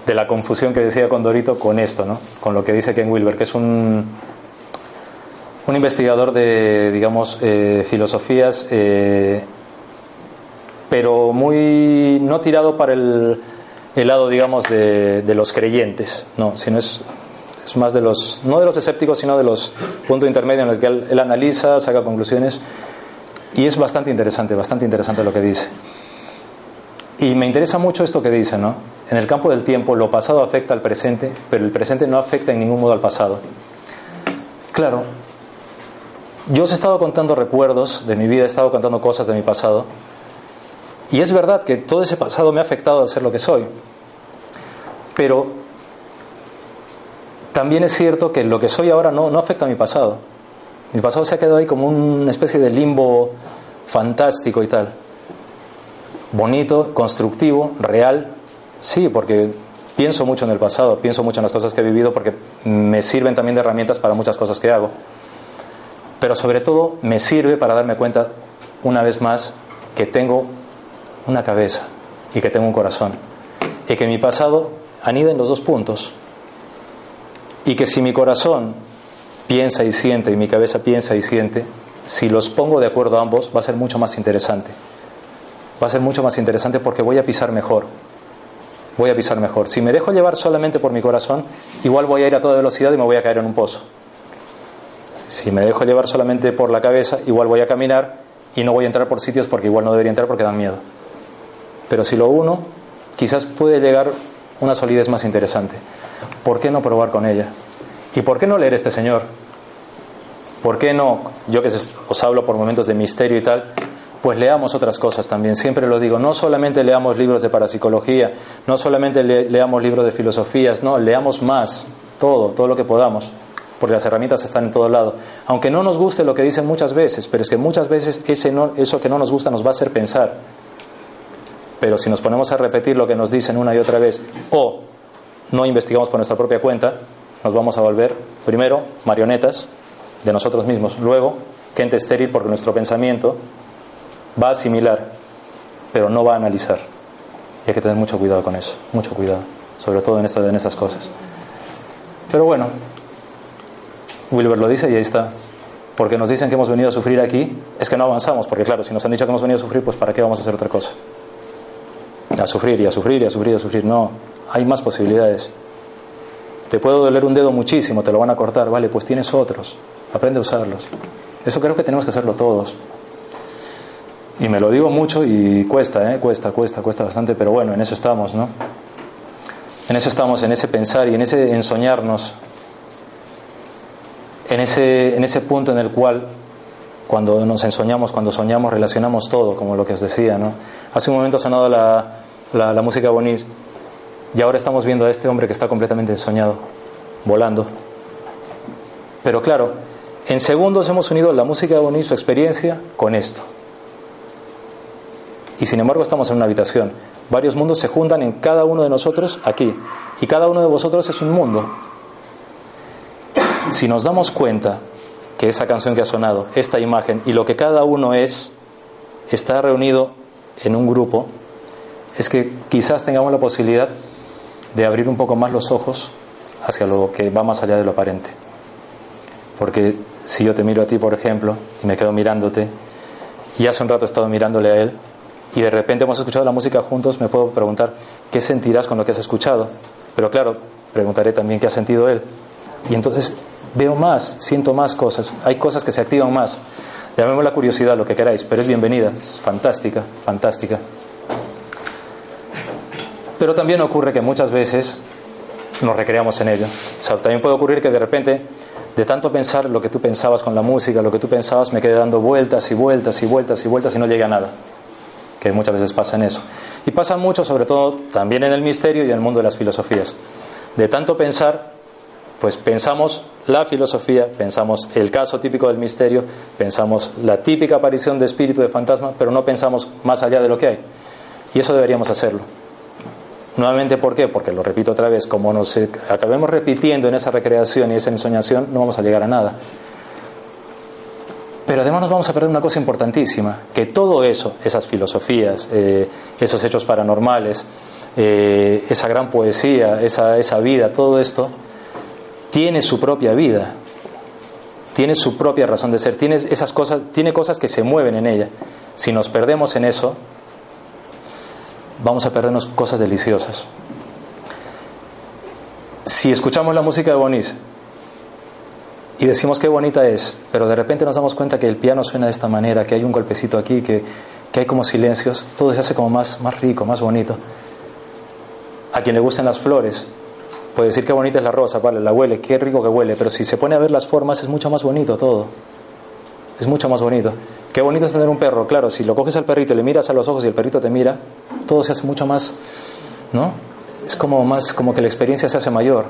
de la confusión que decía Condorito con esto, ¿no? con lo que dice Ken Wilber, que es un, un investigador de, digamos, eh, filosofías, eh, pero muy no tirado para el, lado, digamos, de, los creyentes, no, sino es, es, más de los, no de los escépticos, sino de los puntos intermedios en los que él, él analiza, saca conclusiones, y es bastante interesante, bastante interesante lo que dice. Y me interesa mucho esto que dice, ¿no? En el campo del tiempo, lo pasado afecta al presente, pero el presente no afecta en ningún modo al pasado. Claro, yo os he estado contando recuerdos de mi vida, he estado contando cosas de mi pasado, y es verdad que todo ese pasado me ha afectado a ser lo que soy, pero también es cierto que lo que soy ahora no, no afecta a mi pasado. Mi pasado se ha quedado ahí como una especie de limbo fantástico y tal bonito, constructivo, real, sí, porque pienso mucho en el pasado, pienso mucho en las cosas que he vivido porque me sirven también de herramientas para muchas cosas que hago. Pero sobre todo me sirve para darme cuenta una vez más que tengo una cabeza y que tengo un corazón y que mi pasado anida en los dos puntos y que si mi corazón piensa y siente y mi cabeza piensa y siente, si los pongo de acuerdo a ambos va a ser mucho más interesante va a ser mucho más interesante porque voy a pisar mejor. Voy a pisar mejor. Si me dejo llevar solamente por mi corazón, igual voy a ir a toda velocidad y me voy a caer en un pozo. Si me dejo llevar solamente por la cabeza, igual voy a caminar y no voy a entrar por sitios porque igual no debería entrar porque dan miedo. Pero si lo uno, quizás puede llegar una solidez más interesante. ¿Por qué no probar con ella? ¿Y por qué no leer este Señor? ¿Por qué no? Yo que os hablo por momentos de misterio y tal, pues leamos otras cosas también. Siempre lo digo, no solamente leamos libros de parapsicología, no solamente leamos libros de filosofías, no, leamos más, todo, todo lo que podamos, porque las herramientas están en todo lado. Aunque no nos guste lo que dicen muchas veces, pero es que muchas veces ese no, eso que no nos gusta nos va a hacer pensar. Pero si nos ponemos a repetir lo que nos dicen una y otra vez, o no investigamos por nuestra propia cuenta, nos vamos a volver, primero, marionetas de nosotros mismos, luego, gente estéril porque nuestro pensamiento va a asimilar, pero no va a analizar. Y hay que tener mucho cuidado con eso, mucho cuidado, sobre todo en, esta, en estas cosas. Pero bueno, Wilber lo dice y ahí está. Porque nos dicen que hemos venido a sufrir aquí, es que no avanzamos, porque claro, si nos han dicho que hemos venido a sufrir, pues ¿para qué vamos a hacer otra cosa? A sufrir y a sufrir y a sufrir y a sufrir. No, hay más posibilidades. Te puedo doler un dedo muchísimo, te lo van a cortar, vale, pues tienes otros, aprende a usarlos. Eso creo que tenemos que hacerlo todos. Y me lo digo mucho y cuesta, ¿eh? cuesta, cuesta, cuesta bastante, pero bueno, en eso estamos, ¿no? En eso estamos, en ese pensar y en ese ensoñarnos, en ese, en ese punto en el cual cuando nos ensoñamos, cuando soñamos, relacionamos todo, como lo que os decía, ¿no? Hace un momento ha sonado la, la, la música bonita y ahora estamos viendo a este hombre que está completamente ensoñado, volando. Pero claro, en segundos hemos unido la música bonita, su experiencia, con esto. Y sin embargo estamos en una habitación. Varios mundos se juntan en cada uno de nosotros aquí. Y cada uno de vosotros es un mundo. Si nos damos cuenta que esa canción que ha sonado, esta imagen y lo que cada uno es, está reunido en un grupo, es que quizás tengamos la posibilidad de abrir un poco más los ojos hacia lo que va más allá de lo aparente. Porque si yo te miro a ti, por ejemplo, y me quedo mirándote, y hace un rato he estado mirándole a él, y de repente hemos escuchado la música juntos, me puedo preguntar, ¿qué sentirás con lo que has escuchado? Pero claro, preguntaré también qué ha sentido él. Y entonces veo más, siento más cosas, hay cosas que se activan más. Llamemos la curiosidad, lo que queráis, pero es bienvenida, es fantástica, fantástica. Pero también ocurre que muchas veces nos recreamos en ello. O sea, también puede ocurrir que de repente, de tanto pensar lo que tú pensabas con la música, lo que tú pensabas, me quede dando vueltas y vueltas y vueltas y vueltas y no llegue a nada que muchas veces pasa en eso. Y pasa mucho, sobre todo, también en el misterio y en el mundo de las filosofías. De tanto pensar, pues pensamos la filosofía, pensamos el caso típico del misterio, pensamos la típica aparición de espíritu de fantasma, pero no pensamos más allá de lo que hay. Y eso deberíamos hacerlo. Nuevamente, ¿por qué? Porque lo repito otra vez, como nos acabemos repitiendo en esa recreación y esa ensoñación, no vamos a llegar a nada. Pero además nos vamos a perder una cosa importantísima, que todo eso, esas filosofías, eh, esos hechos paranormales, eh, esa gran poesía, esa, esa vida, todo esto, tiene su propia vida, tiene su propia razón de ser, tiene esas cosas, tiene cosas que se mueven en ella. Si nos perdemos en eso, vamos a perdernos cosas deliciosas. Si escuchamos la música de Bonis y decimos qué bonita es, pero de repente nos damos cuenta que el piano suena de esta manera, que hay un golpecito aquí, que, hay como silencios, todo se hace como más, más rico, más bonito. A quien le gustan las flores, puede decir qué bonita es la rosa, vale, la huele, qué rico que huele, pero si se pone a ver las formas es mucho más bonito todo. Es mucho más bonito. Qué bonito es tener un perro, claro, si lo coges al perrito y le miras a los ojos y el perrito te mira, todo se hace mucho más, ¿no? Es como más, como que la experiencia se hace mayor.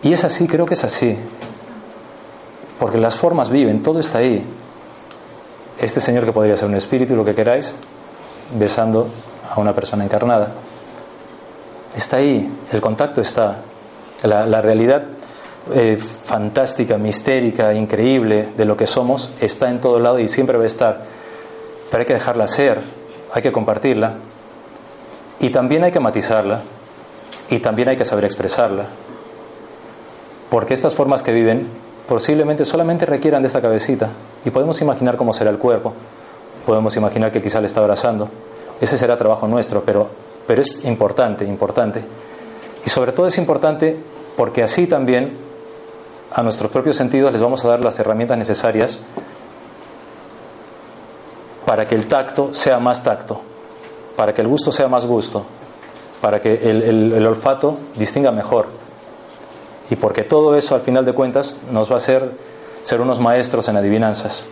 Y es así, creo que es así. Porque las formas viven, todo está ahí. Este Señor que podría ser un espíritu, lo que queráis, besando a una persona encarnada. Está ahí, el contacto está. La, realidad eh, fantástica, mistérica, increíble de lo que somos está en todo lado y siempre va a estar. Pero hay que dejarla ser, hay que compartirla y también hay que matizarla y también hay que saber expresarla. Porque estas formas que viven posiblemente solamente requieran de esta cabecita y podemos imaginar cómo será el cuerpo, podemos imaginar que quizá le está abrazando. Ese será trabajo nuestro, pero pero es importante, importante. Y sobre todo es importante porque así también a nuestros propios sentidos les vamos a dar las herramientas necesarias para que el tacto sea más tacto, para que el gusto sea más gusto, para que el, olfato distinga mejor. Y porque todo eso, al final de cuentas, nos va a hacer ser unos maestros en adivinanzas.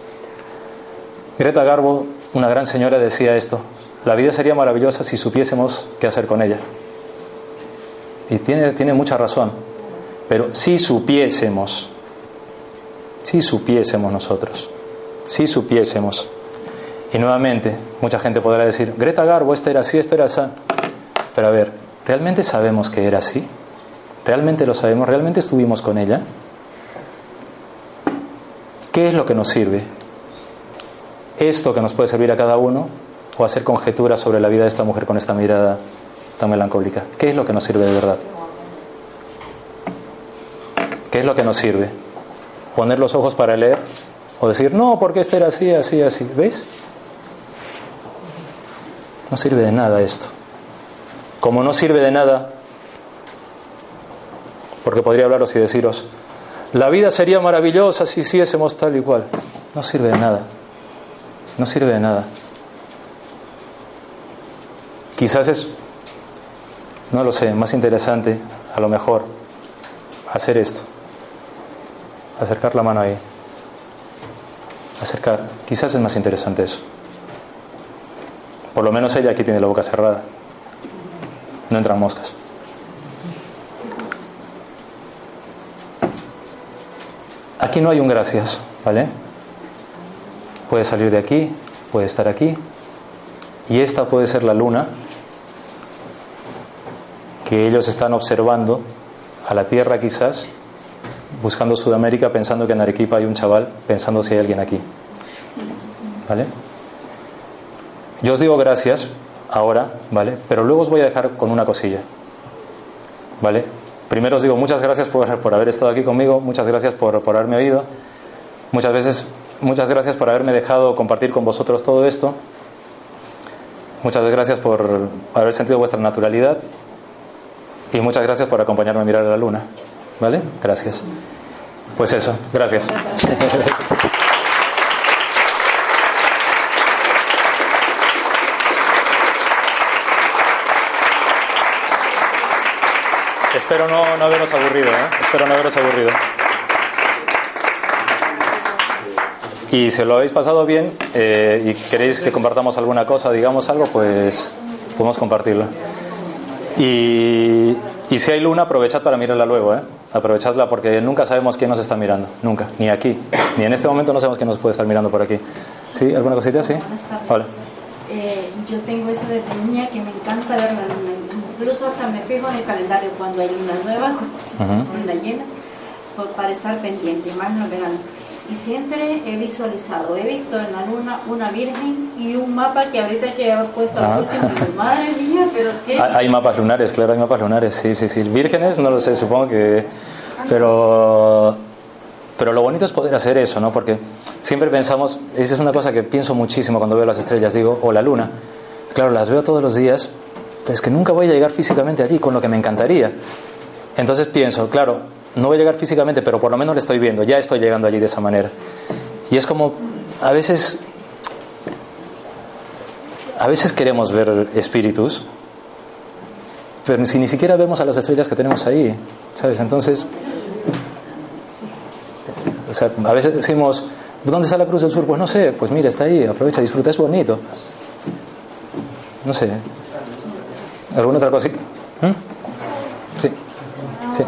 Greta Garbo, una gran señora, decía esto, la vida sería maravillosa si supiésemos qué hacer con ella. Y tiene, tiene mucha razón. Pero si supiésemos, si supiésemos nosotros, si supiésemos. Y nuevamente, mucha gente podrá decir, Greta Garbo, esta era así, esta era así. Pero a ver, ¿realmente sabemos que era así? ¿Realmente lo sabemos? ¿Realmente estuvimos con ella? ¿Qué es lo que nos sirve? Esto que nos puede servir a cada uno o hacer conjeturas sobre la vida de esta mujer con esta mirada tan melancólica. ¿Qué es lo que nos sirve de verdad? ¿Qué es lo que nos sirve? ¿Poner los ojos para leer? ¿O decir, no, porque este era así, así, así? ¿Veis? No sirve de nada esto. Como no sirve de nada, porque podría hablaros y deciros, la vida sería maravillosa si hiciésemos tal y cual. No sirve de nada. No sirve de nada. Quizás es, no lo sé, más interesante, a lo mejor, hacer esto. Acercar la mano ahí. Acercar. Quizás es más interesante eso. Por lo menos ella aquí tiene la boca cerrada. No entran moscas. Aquí no hay un gracias, ¿vale? Puede salir de aquí, puede estar aquí. Y esta puede ser la luna que ellos están observando a la Tierra quizás, buscando Sudamérica, pensando que en Arequipa hay un chaval, pensando si hay alguien aquí. ¿Vale? Yo os digo gracias ahora, ¿vale? Pero luego os voy a dejar con una cosilla. ¿Vale? Primero os digo muchas gracias por, por haber estado aquí conmigo, muchas gracias por, por haberme oído, muchas veces, muchas gracias por haberme dejado compartir con vosotros todo esto. Muchas gracias por haber sentido vuestra naturalidad y muchas gracias por acompañarme a mirar a la luna. ¿Vale? Gracias. Pues eso, gracias. Espero no, no haberos aburrido, ¿eh? Espero no haberos aburrido. Y si lo habéis pasado bien eh, y queréis que compartamos alguna cosa, digamos algo, pues podemos compartirlo. Y, si hay luna, aprovechad para mirarla luego, ¿eh? Aprovechadla porque nunca sabemos quién nos está mirando, nunca, ni aquí, ni en este momento no sabemos quién nos puede estar mirando por aquí. ¿Sí? ¿Alguna cosita? Sí. Hola. Eh, yo tengo eso desde niña que me encanta ver la luna. Incluso hasta me fijo en el calendario cuando hay luna nueva, luna llena, para estar pendiente, más no verano. y siempre he visualizado, he visto en la luna una virgen y un mapa que ahorita que he puesto al último, madre mía, pero qué... Hay mapas lunares, claro, hay mapas lunares, sí, sí, sí. Vírgenes, no lo sé, supongo que... Pero, pero lo bonito es poder hacer eso, ¿no? Porque siempre pensamos, esa es una cosa que pienso muchísimo cuando veo las estrellas, digo, o la luna. Claro, las veo todos los días, es que nunca voy a llegar físicamente allí, con lo que me encantaría. Entonces pienso, claro, no voy a llegar físicamente, pero por lo menos le estoy viendo, ya estoy llegando allí de esa manera. Y es como, a veces, a veces queremos ver espíritus, pero si ni siquiera vemos a las estrellas que tenemos ahí, ¿sabes? Entonces, o sea, a veces decimos, ¿dónde está la Cruz del Sur? Pues no sé, pues mira, está ahí, aprovecha, disfruta, es bonito. No sé. ¿Alguna otra cosita? ¿Mm? Sí. Sí.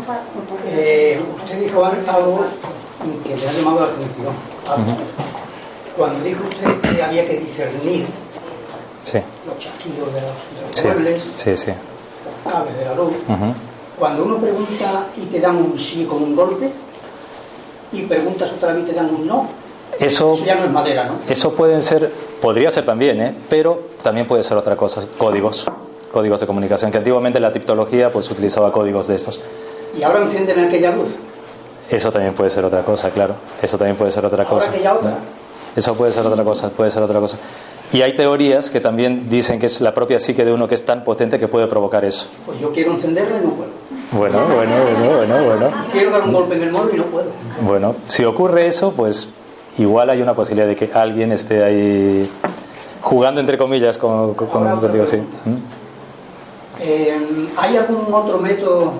Eh, usted dijo algo que me ha llamado la atención. Cuando dijo usted que había que discernir los chasquidos de los, muebles, los cables de la luz, cuando uno pregunta y te dan un sí con un golpe, y preguntas otra vez y te dan un no, eso, ya no es madera, ¿no? Eso pueden ser, podría ser también, ¿eh? pero también puede ser otra cosa, códigos, códigos de comunicación, que antiguamente la tiptología pues utilizaba códigos de estos. Y ahora encienden aquella luz. Eso también puede ser otra cosa, claro. Eso también puede ser otra cosa. otra. Eso puede ser otra cosa, puede ser otra cosa. Y hay teorías que también dicen que es la propia psique de uno que es tan potente que puede provocar eso. Pues yo quiero encenderla y no puedo. Bueno, bueno, bueno, bueno, bueno. quiero dar un golpe en el móvil y no puedo. Bueno, si ocurre eso, pues igual hay una posibilidad de que alguien esté ahí jugando entre comillas con, con, digo, sí. ¿Mm? Eh, ¿Hay algún otro método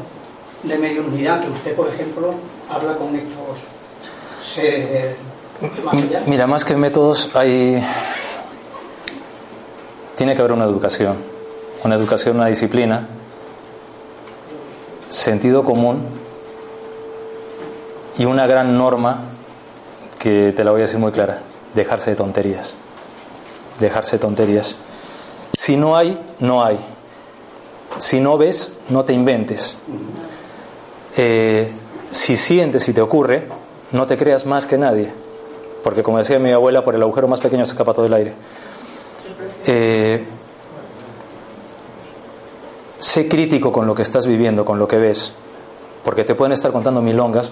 de mediunidad que usted, por ejemplo, habla con estos seres más? Mira, más que métodos hay... Tiene que haber una educación, una educación, una disciplina, sentido común y una gran norma que te la voy a decir muy clara, dejarse de tonterías, dejarse de tonterías. Si no hay, no hay. Si no ves, no te inventes. Eh, si sientes y te ocurre, no te creas más que nadie. Porque como decía mi abuela, por el agujero más pequeño se escapa todo el aire. Eh, sé crítico con lo que estás viviendo, con lo que ves. Porque te pueden estar contando milongas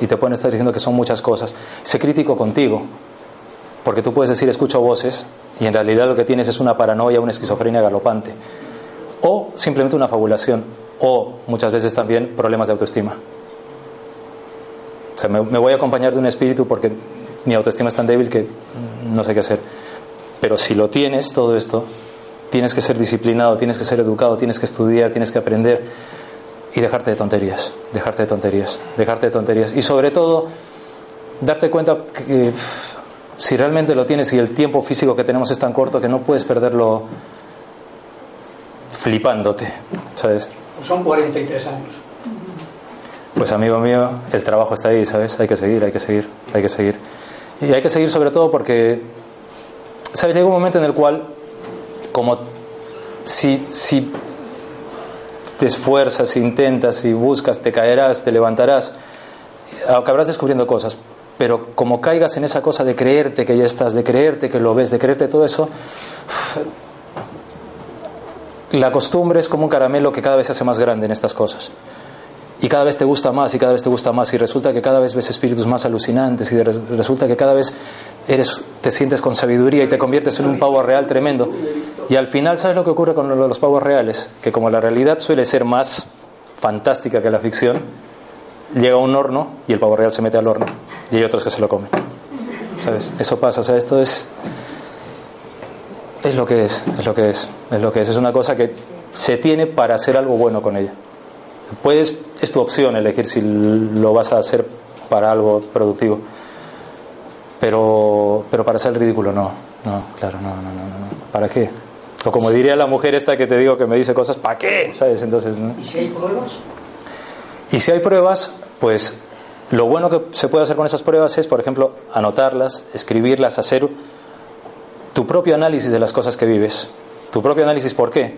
y te pueden estar diciendo que son muchas cosas. Sé crítico contigo. Porque tú puedes decir escucho voces y en realidad lo que tienes es una paranoia, una esquizofrenia galopante. O simplemente una fabulación o muchas veces también problemas de autoestima. O sea, me, voy a acompañar de un espíritu porque mi autoestima es tan débil que no sé qué hacer. Pero si lo tienes, todo esto, tienes que ser disciplinado, tienes que ser educado, tienes que estudiar, tienes que aprender y dejarte de tonterías, dejarte de tonterías, dejarte de tonterías. Y sobre todo, darte cuenta que si realmente lo tienes y el tiempo físico que tenemos es tan corto que no puedes perderlo flipándote, ¿sabes? son 43 años. Pues amigo mío, el trabajo está ahí, ¿sabes? Hay que seguir, hay que seguir, hay que seguir. Y hay que seguir sobre todo porque, ¿sabes? Llega un momento en el cual, como si, si te esfuerzas, si intentas, si buscas, te caerás, te levantarás, acabarás descubriendo cosas. Pero como caigas en esa cosa de creerte que ya estás, de creerte que lo ves, de creerte todo eso, la costumbre es como un caramelo que cada vez se hace más grande en estas cosas. Y cada vez te gusta más y cada vez te gusta más y resulta que cada vez ves espíritus más alucinantes y resulta que cada vez te sientes con sabiduría y te conviertes en un pavo real tremendo. Y al final, ¿sabes lo que ocurre con los pavos reales? Que como la realidad suele ser más fantástica que la ficción, llega un horno y el pavo real se mete al horno y hay otros que se lo comen. ¿Sabes? Eso pasa, o sea, esto es es lo que es, es lo que es, es lo que es. Es una cosa que se tiene para hacer algo bueno con ella. Puedes, es tu opción elegir si lo vas a hacer para algo productivo. Pero, pero para hacer el ridículo no, no, claro, no, no, no, no. ¿Para qué? O como diría la mujer esta que te digo que me dice cosas, ¿para qué? ¿Sabes? Entonces, ¿Y si hay pruebas? Y si hay pruebas, pues lo bueno que se puede hacer con esas pruebas es, por ejemplo, anotarlas, escribirlas, hacer tu propio análisis de las cosas que vives. Tu propio análisis, ¿por qué?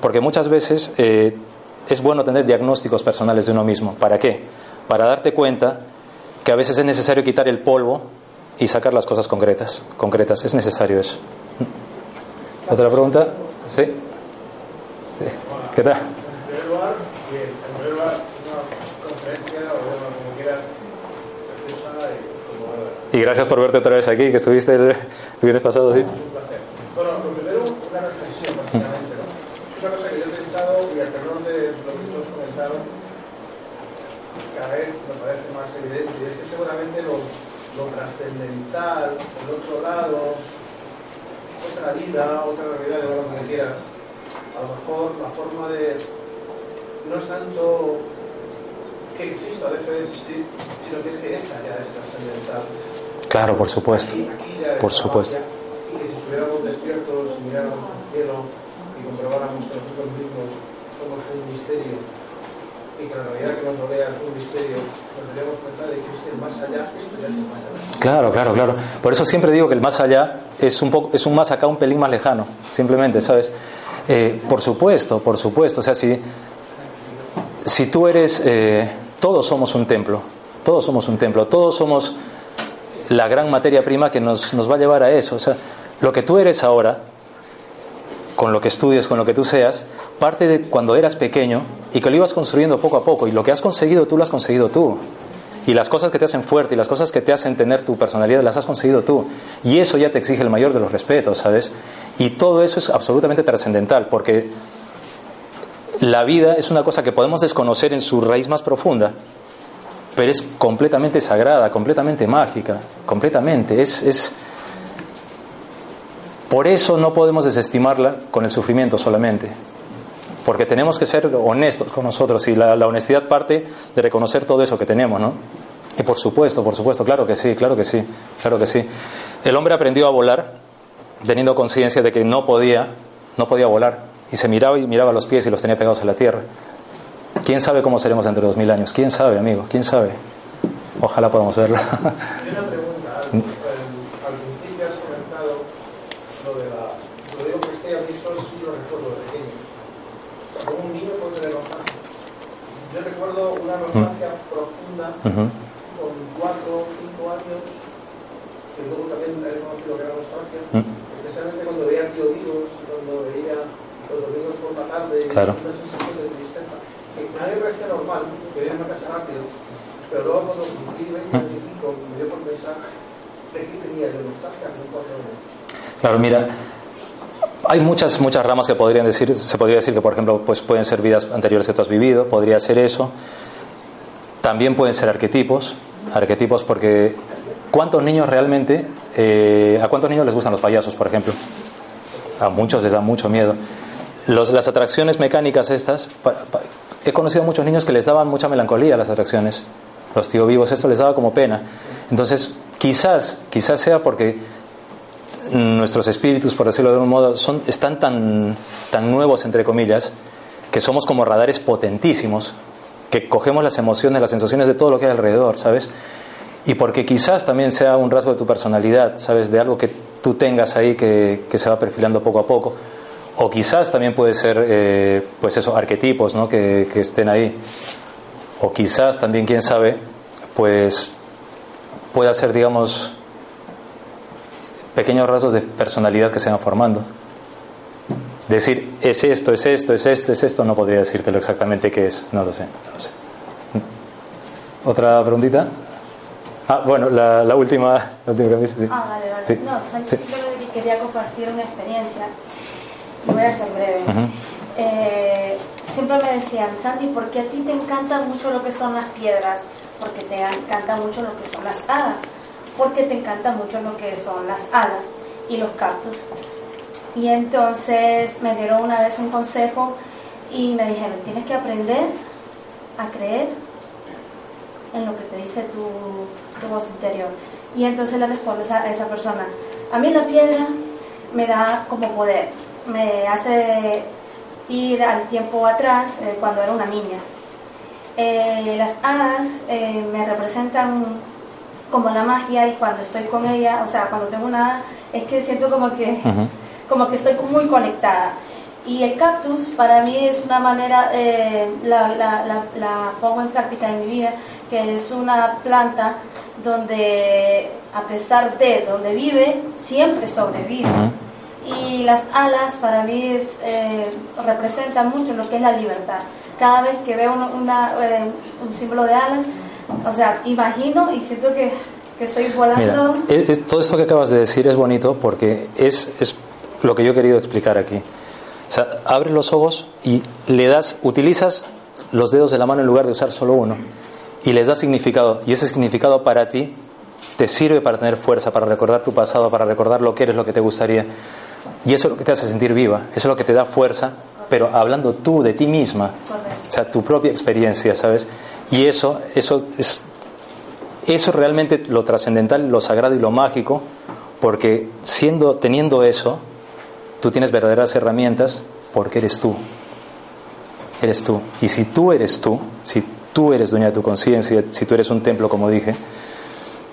Porque muchas veces eh, es bueno tener diagnósticos personales de uno mismo. ¿Para qué? Para darte cuenta que a veces es necesario quitar el polvo y sacar las cosas concretas. concretas. Es necesario eso. ¿Otra pregunta? ¿Sí? ¿Qué tal? Y gracias por verte otra vez aquí, que estuviste el viernes pasado, ¿sí? Bueno, primero una reflexión, básicamente. Una cosa que yo he pensado, y al tenor de lo que todos comentaron, cada vez me parece más evidente, y es que seguramente lo, lo trascendental, el otro lado, otra vida, otra realidad, de lo que quieras, a lo mejor la forma de. no es tanto que exista deje de existir, sino que es que esta ya es trascendental. Claro, por supuesto. por supuesto. Claro, claro, claro. Por eso siempre digo que el más allá es un, poco, es un más acá, un pelín más lejano, simplemente, ¿sabes? Eh, por supuesto, por supuesto. O sea, si, si tú eres, eh, todos somos un templo, todos somos un templo, todos somos la gran materia prima que nos, nos va a llevar a eso. O sea, lo que tú eres ahora, con lo que estudies, con lo que tú seas, parte de cuando eras pequeño y que lo ibas construyendo poco a poco. Y lo que has conseguido tú lo has conseguido tú. Y las cosas que te hacen fuerte y las cosas que te hacen tener tu personalidad las has conseguido tú. Y eso ya te exige el mayor de los respetos, ¿sabes? Y todo eso es absolutamente trascendental porque la vida es una cosa que podemos desconocer en su raíz más profunda, pero es completamente sagrada, completamente mágica, completamente. Es, es... Por eso no podemos desestimarla con el sufrimiento solamente, porque tenemos que ser honestos con nosotros y la, honestidad parte de reconocer todo eso que tenemos, ¿no? Y por supuesto, por supuesto, claro que sí, claro que sí, claro que sí. El hombre aprendió a volar teniendo conciencia de que no podía, no podía volar y se miraba y miraba los pies y los tenía pegados a la tierra. ¿Quién sabe cómo seremos dentro de dos mil años? ¿Quién sabe, amigo? ¿Quién sabe? Ojalá podamos verlo. Hay una pregunta. Al, al principio has comentado lo de la. Lo digo porque a mí eso sí lo recuerdo de pequeño. Como un niño puede tener nostalgia. Yo recuerdo una nostalgia profunda con cuatro o cinco años, que luego también he conocido que era nostalgia, especialmente cuando veía tío vivos, cuando veía los domingos por la tarde, Claro. una sensación de tristeza. Que a mí me parecía normal, quería irme a casa rápido, pero luego cuando cumplí 20, 25, me dio por pensar de qué tenía yo nostalgia, no cuando... Claro, mira, hay muchas muchas ramas que podrían decir, se podría decir que por ejemplo, pues pueden ser vidas anteriores que tú has vivido, podría ser eso. También pueden ser arquetipos, arquetipos porque ¿cuántos niños realmente, eh, a cuántos niños les gustan los payasos, por ejemplo? A muchos les da mucho miedo. Los, las atracciones mecánicas estas, pa, pa, he conocido a muchos niños que les daban mucha melancolía a las atracciones. Los tío vivos, esto les daba como pena. Entonces, quizás, quizás sea porque nuestros espíritus, por decirlo de algún modo, son, están tan, tan nuevos, entre comillas, que somos como radares potentísimos, que cogemos las emociones, las sensaciones de todo lo que hay alrededor, ¿sabes? Y porque quizás también sea un rasgo de tu personalidad, ¿sabes? De algo que tú tengas ahí que se va perfilando poco a poco. O quizás también puede ser, eh, pues eso, arquetipos, ¿no? Que, que estén ahí. O quizás también, quién sabe, pues pueda ser, digamos, pequeños rasgos de personalidad que se van formando. Decir, es esto, es esto, es esto, es esto, no podría decírtelo exactamente qué es, no lo sé, no lo sé. ¿Otra preguntita? Ah, bueno, la, la última, la última que me dice, sí. Ah, vale, vale. Sí. No, Sánchez Sí. que quería compartir una experiencia. Voy a ser breve. Eh, siempre me decían, Sandy, ¿por qué a ti te encanta mucho lo que son las piedras? Porque te encanta mucho lo que son las hadas. Porque te encanta mucho lo que son las alas y los cactus. Y entonces me dieron una vez un consejo y me dijeron, tienes que aprender a creer en lo que te dice tu, tu voz interior. Y entonces le respondo a esa persona, a mí la piedra me da como poder, me hace ir al tiempo atrás eh, cuando era una niña. Eh, las hadas eh, me representan como la magia y cuando estoy con ella, o sea, cuando tengo una hada, es que siento como que, como que estoy muy conectada. Y el cactus para mí es una manera, eh, la, la, la, la pongo en práctica en mi vida, que es una planta donde a pesar de donde vive, siempre sobrevive. Y las alas para mí es, eh, representan mucho lo que es la libertad. Cada vez que veo una, eh, un símbolo de alas, o sea, imagino y siento que, que estoy volando. todo esto que acabas de decir es bonito porque es, es lo que yo he querido explicar aquí. O sea, abres los ojos y le das, utilizas los dedos de la mano en lugar de usar solo uno y les das significado. Y ese significado para ti te sirve para tener fuerza, para recordar tu pasado, para recordar lo que eres, lo que te gustaría. Y eso es lo que te hace sentir viva, eso es lo que te da fuerza, pero hablando tú de ti misma, o sea, tu propia experiencia, ¿sabes? Y eso, eso es, eso realmente lo trascendental, lo sagrado y lo mágico, porque siendo, teniendo eso, tú tienes verdaderas herramientas porque eres tú. Eres tú. Y si tú eres tú, si tú eres dueña de tu conciencia, si tú eres un templo, como dije,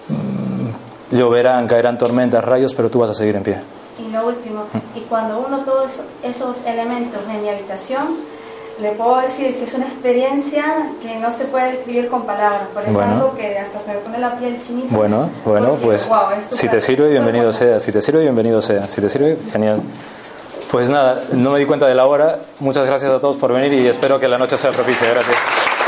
mm, lloverán, caerán tormentas, rayos, pero tú vas a seguir en pie. Y lo último, y cuando uno todos esos elementos en mi habitación, le puedo decir que es una experiencia que no se puede describir con palabras, por eso es algo que hasta se me pone la piel chinita. Bueno, bueno, pues si te sirve, bienvenido sea, si te sirve, bienvenido sea, si te sirve, genial. Pues nada, no me di cuenta de la hora. Muchas gracias a todos por venir y espero que la noche sea propicia. Gracias.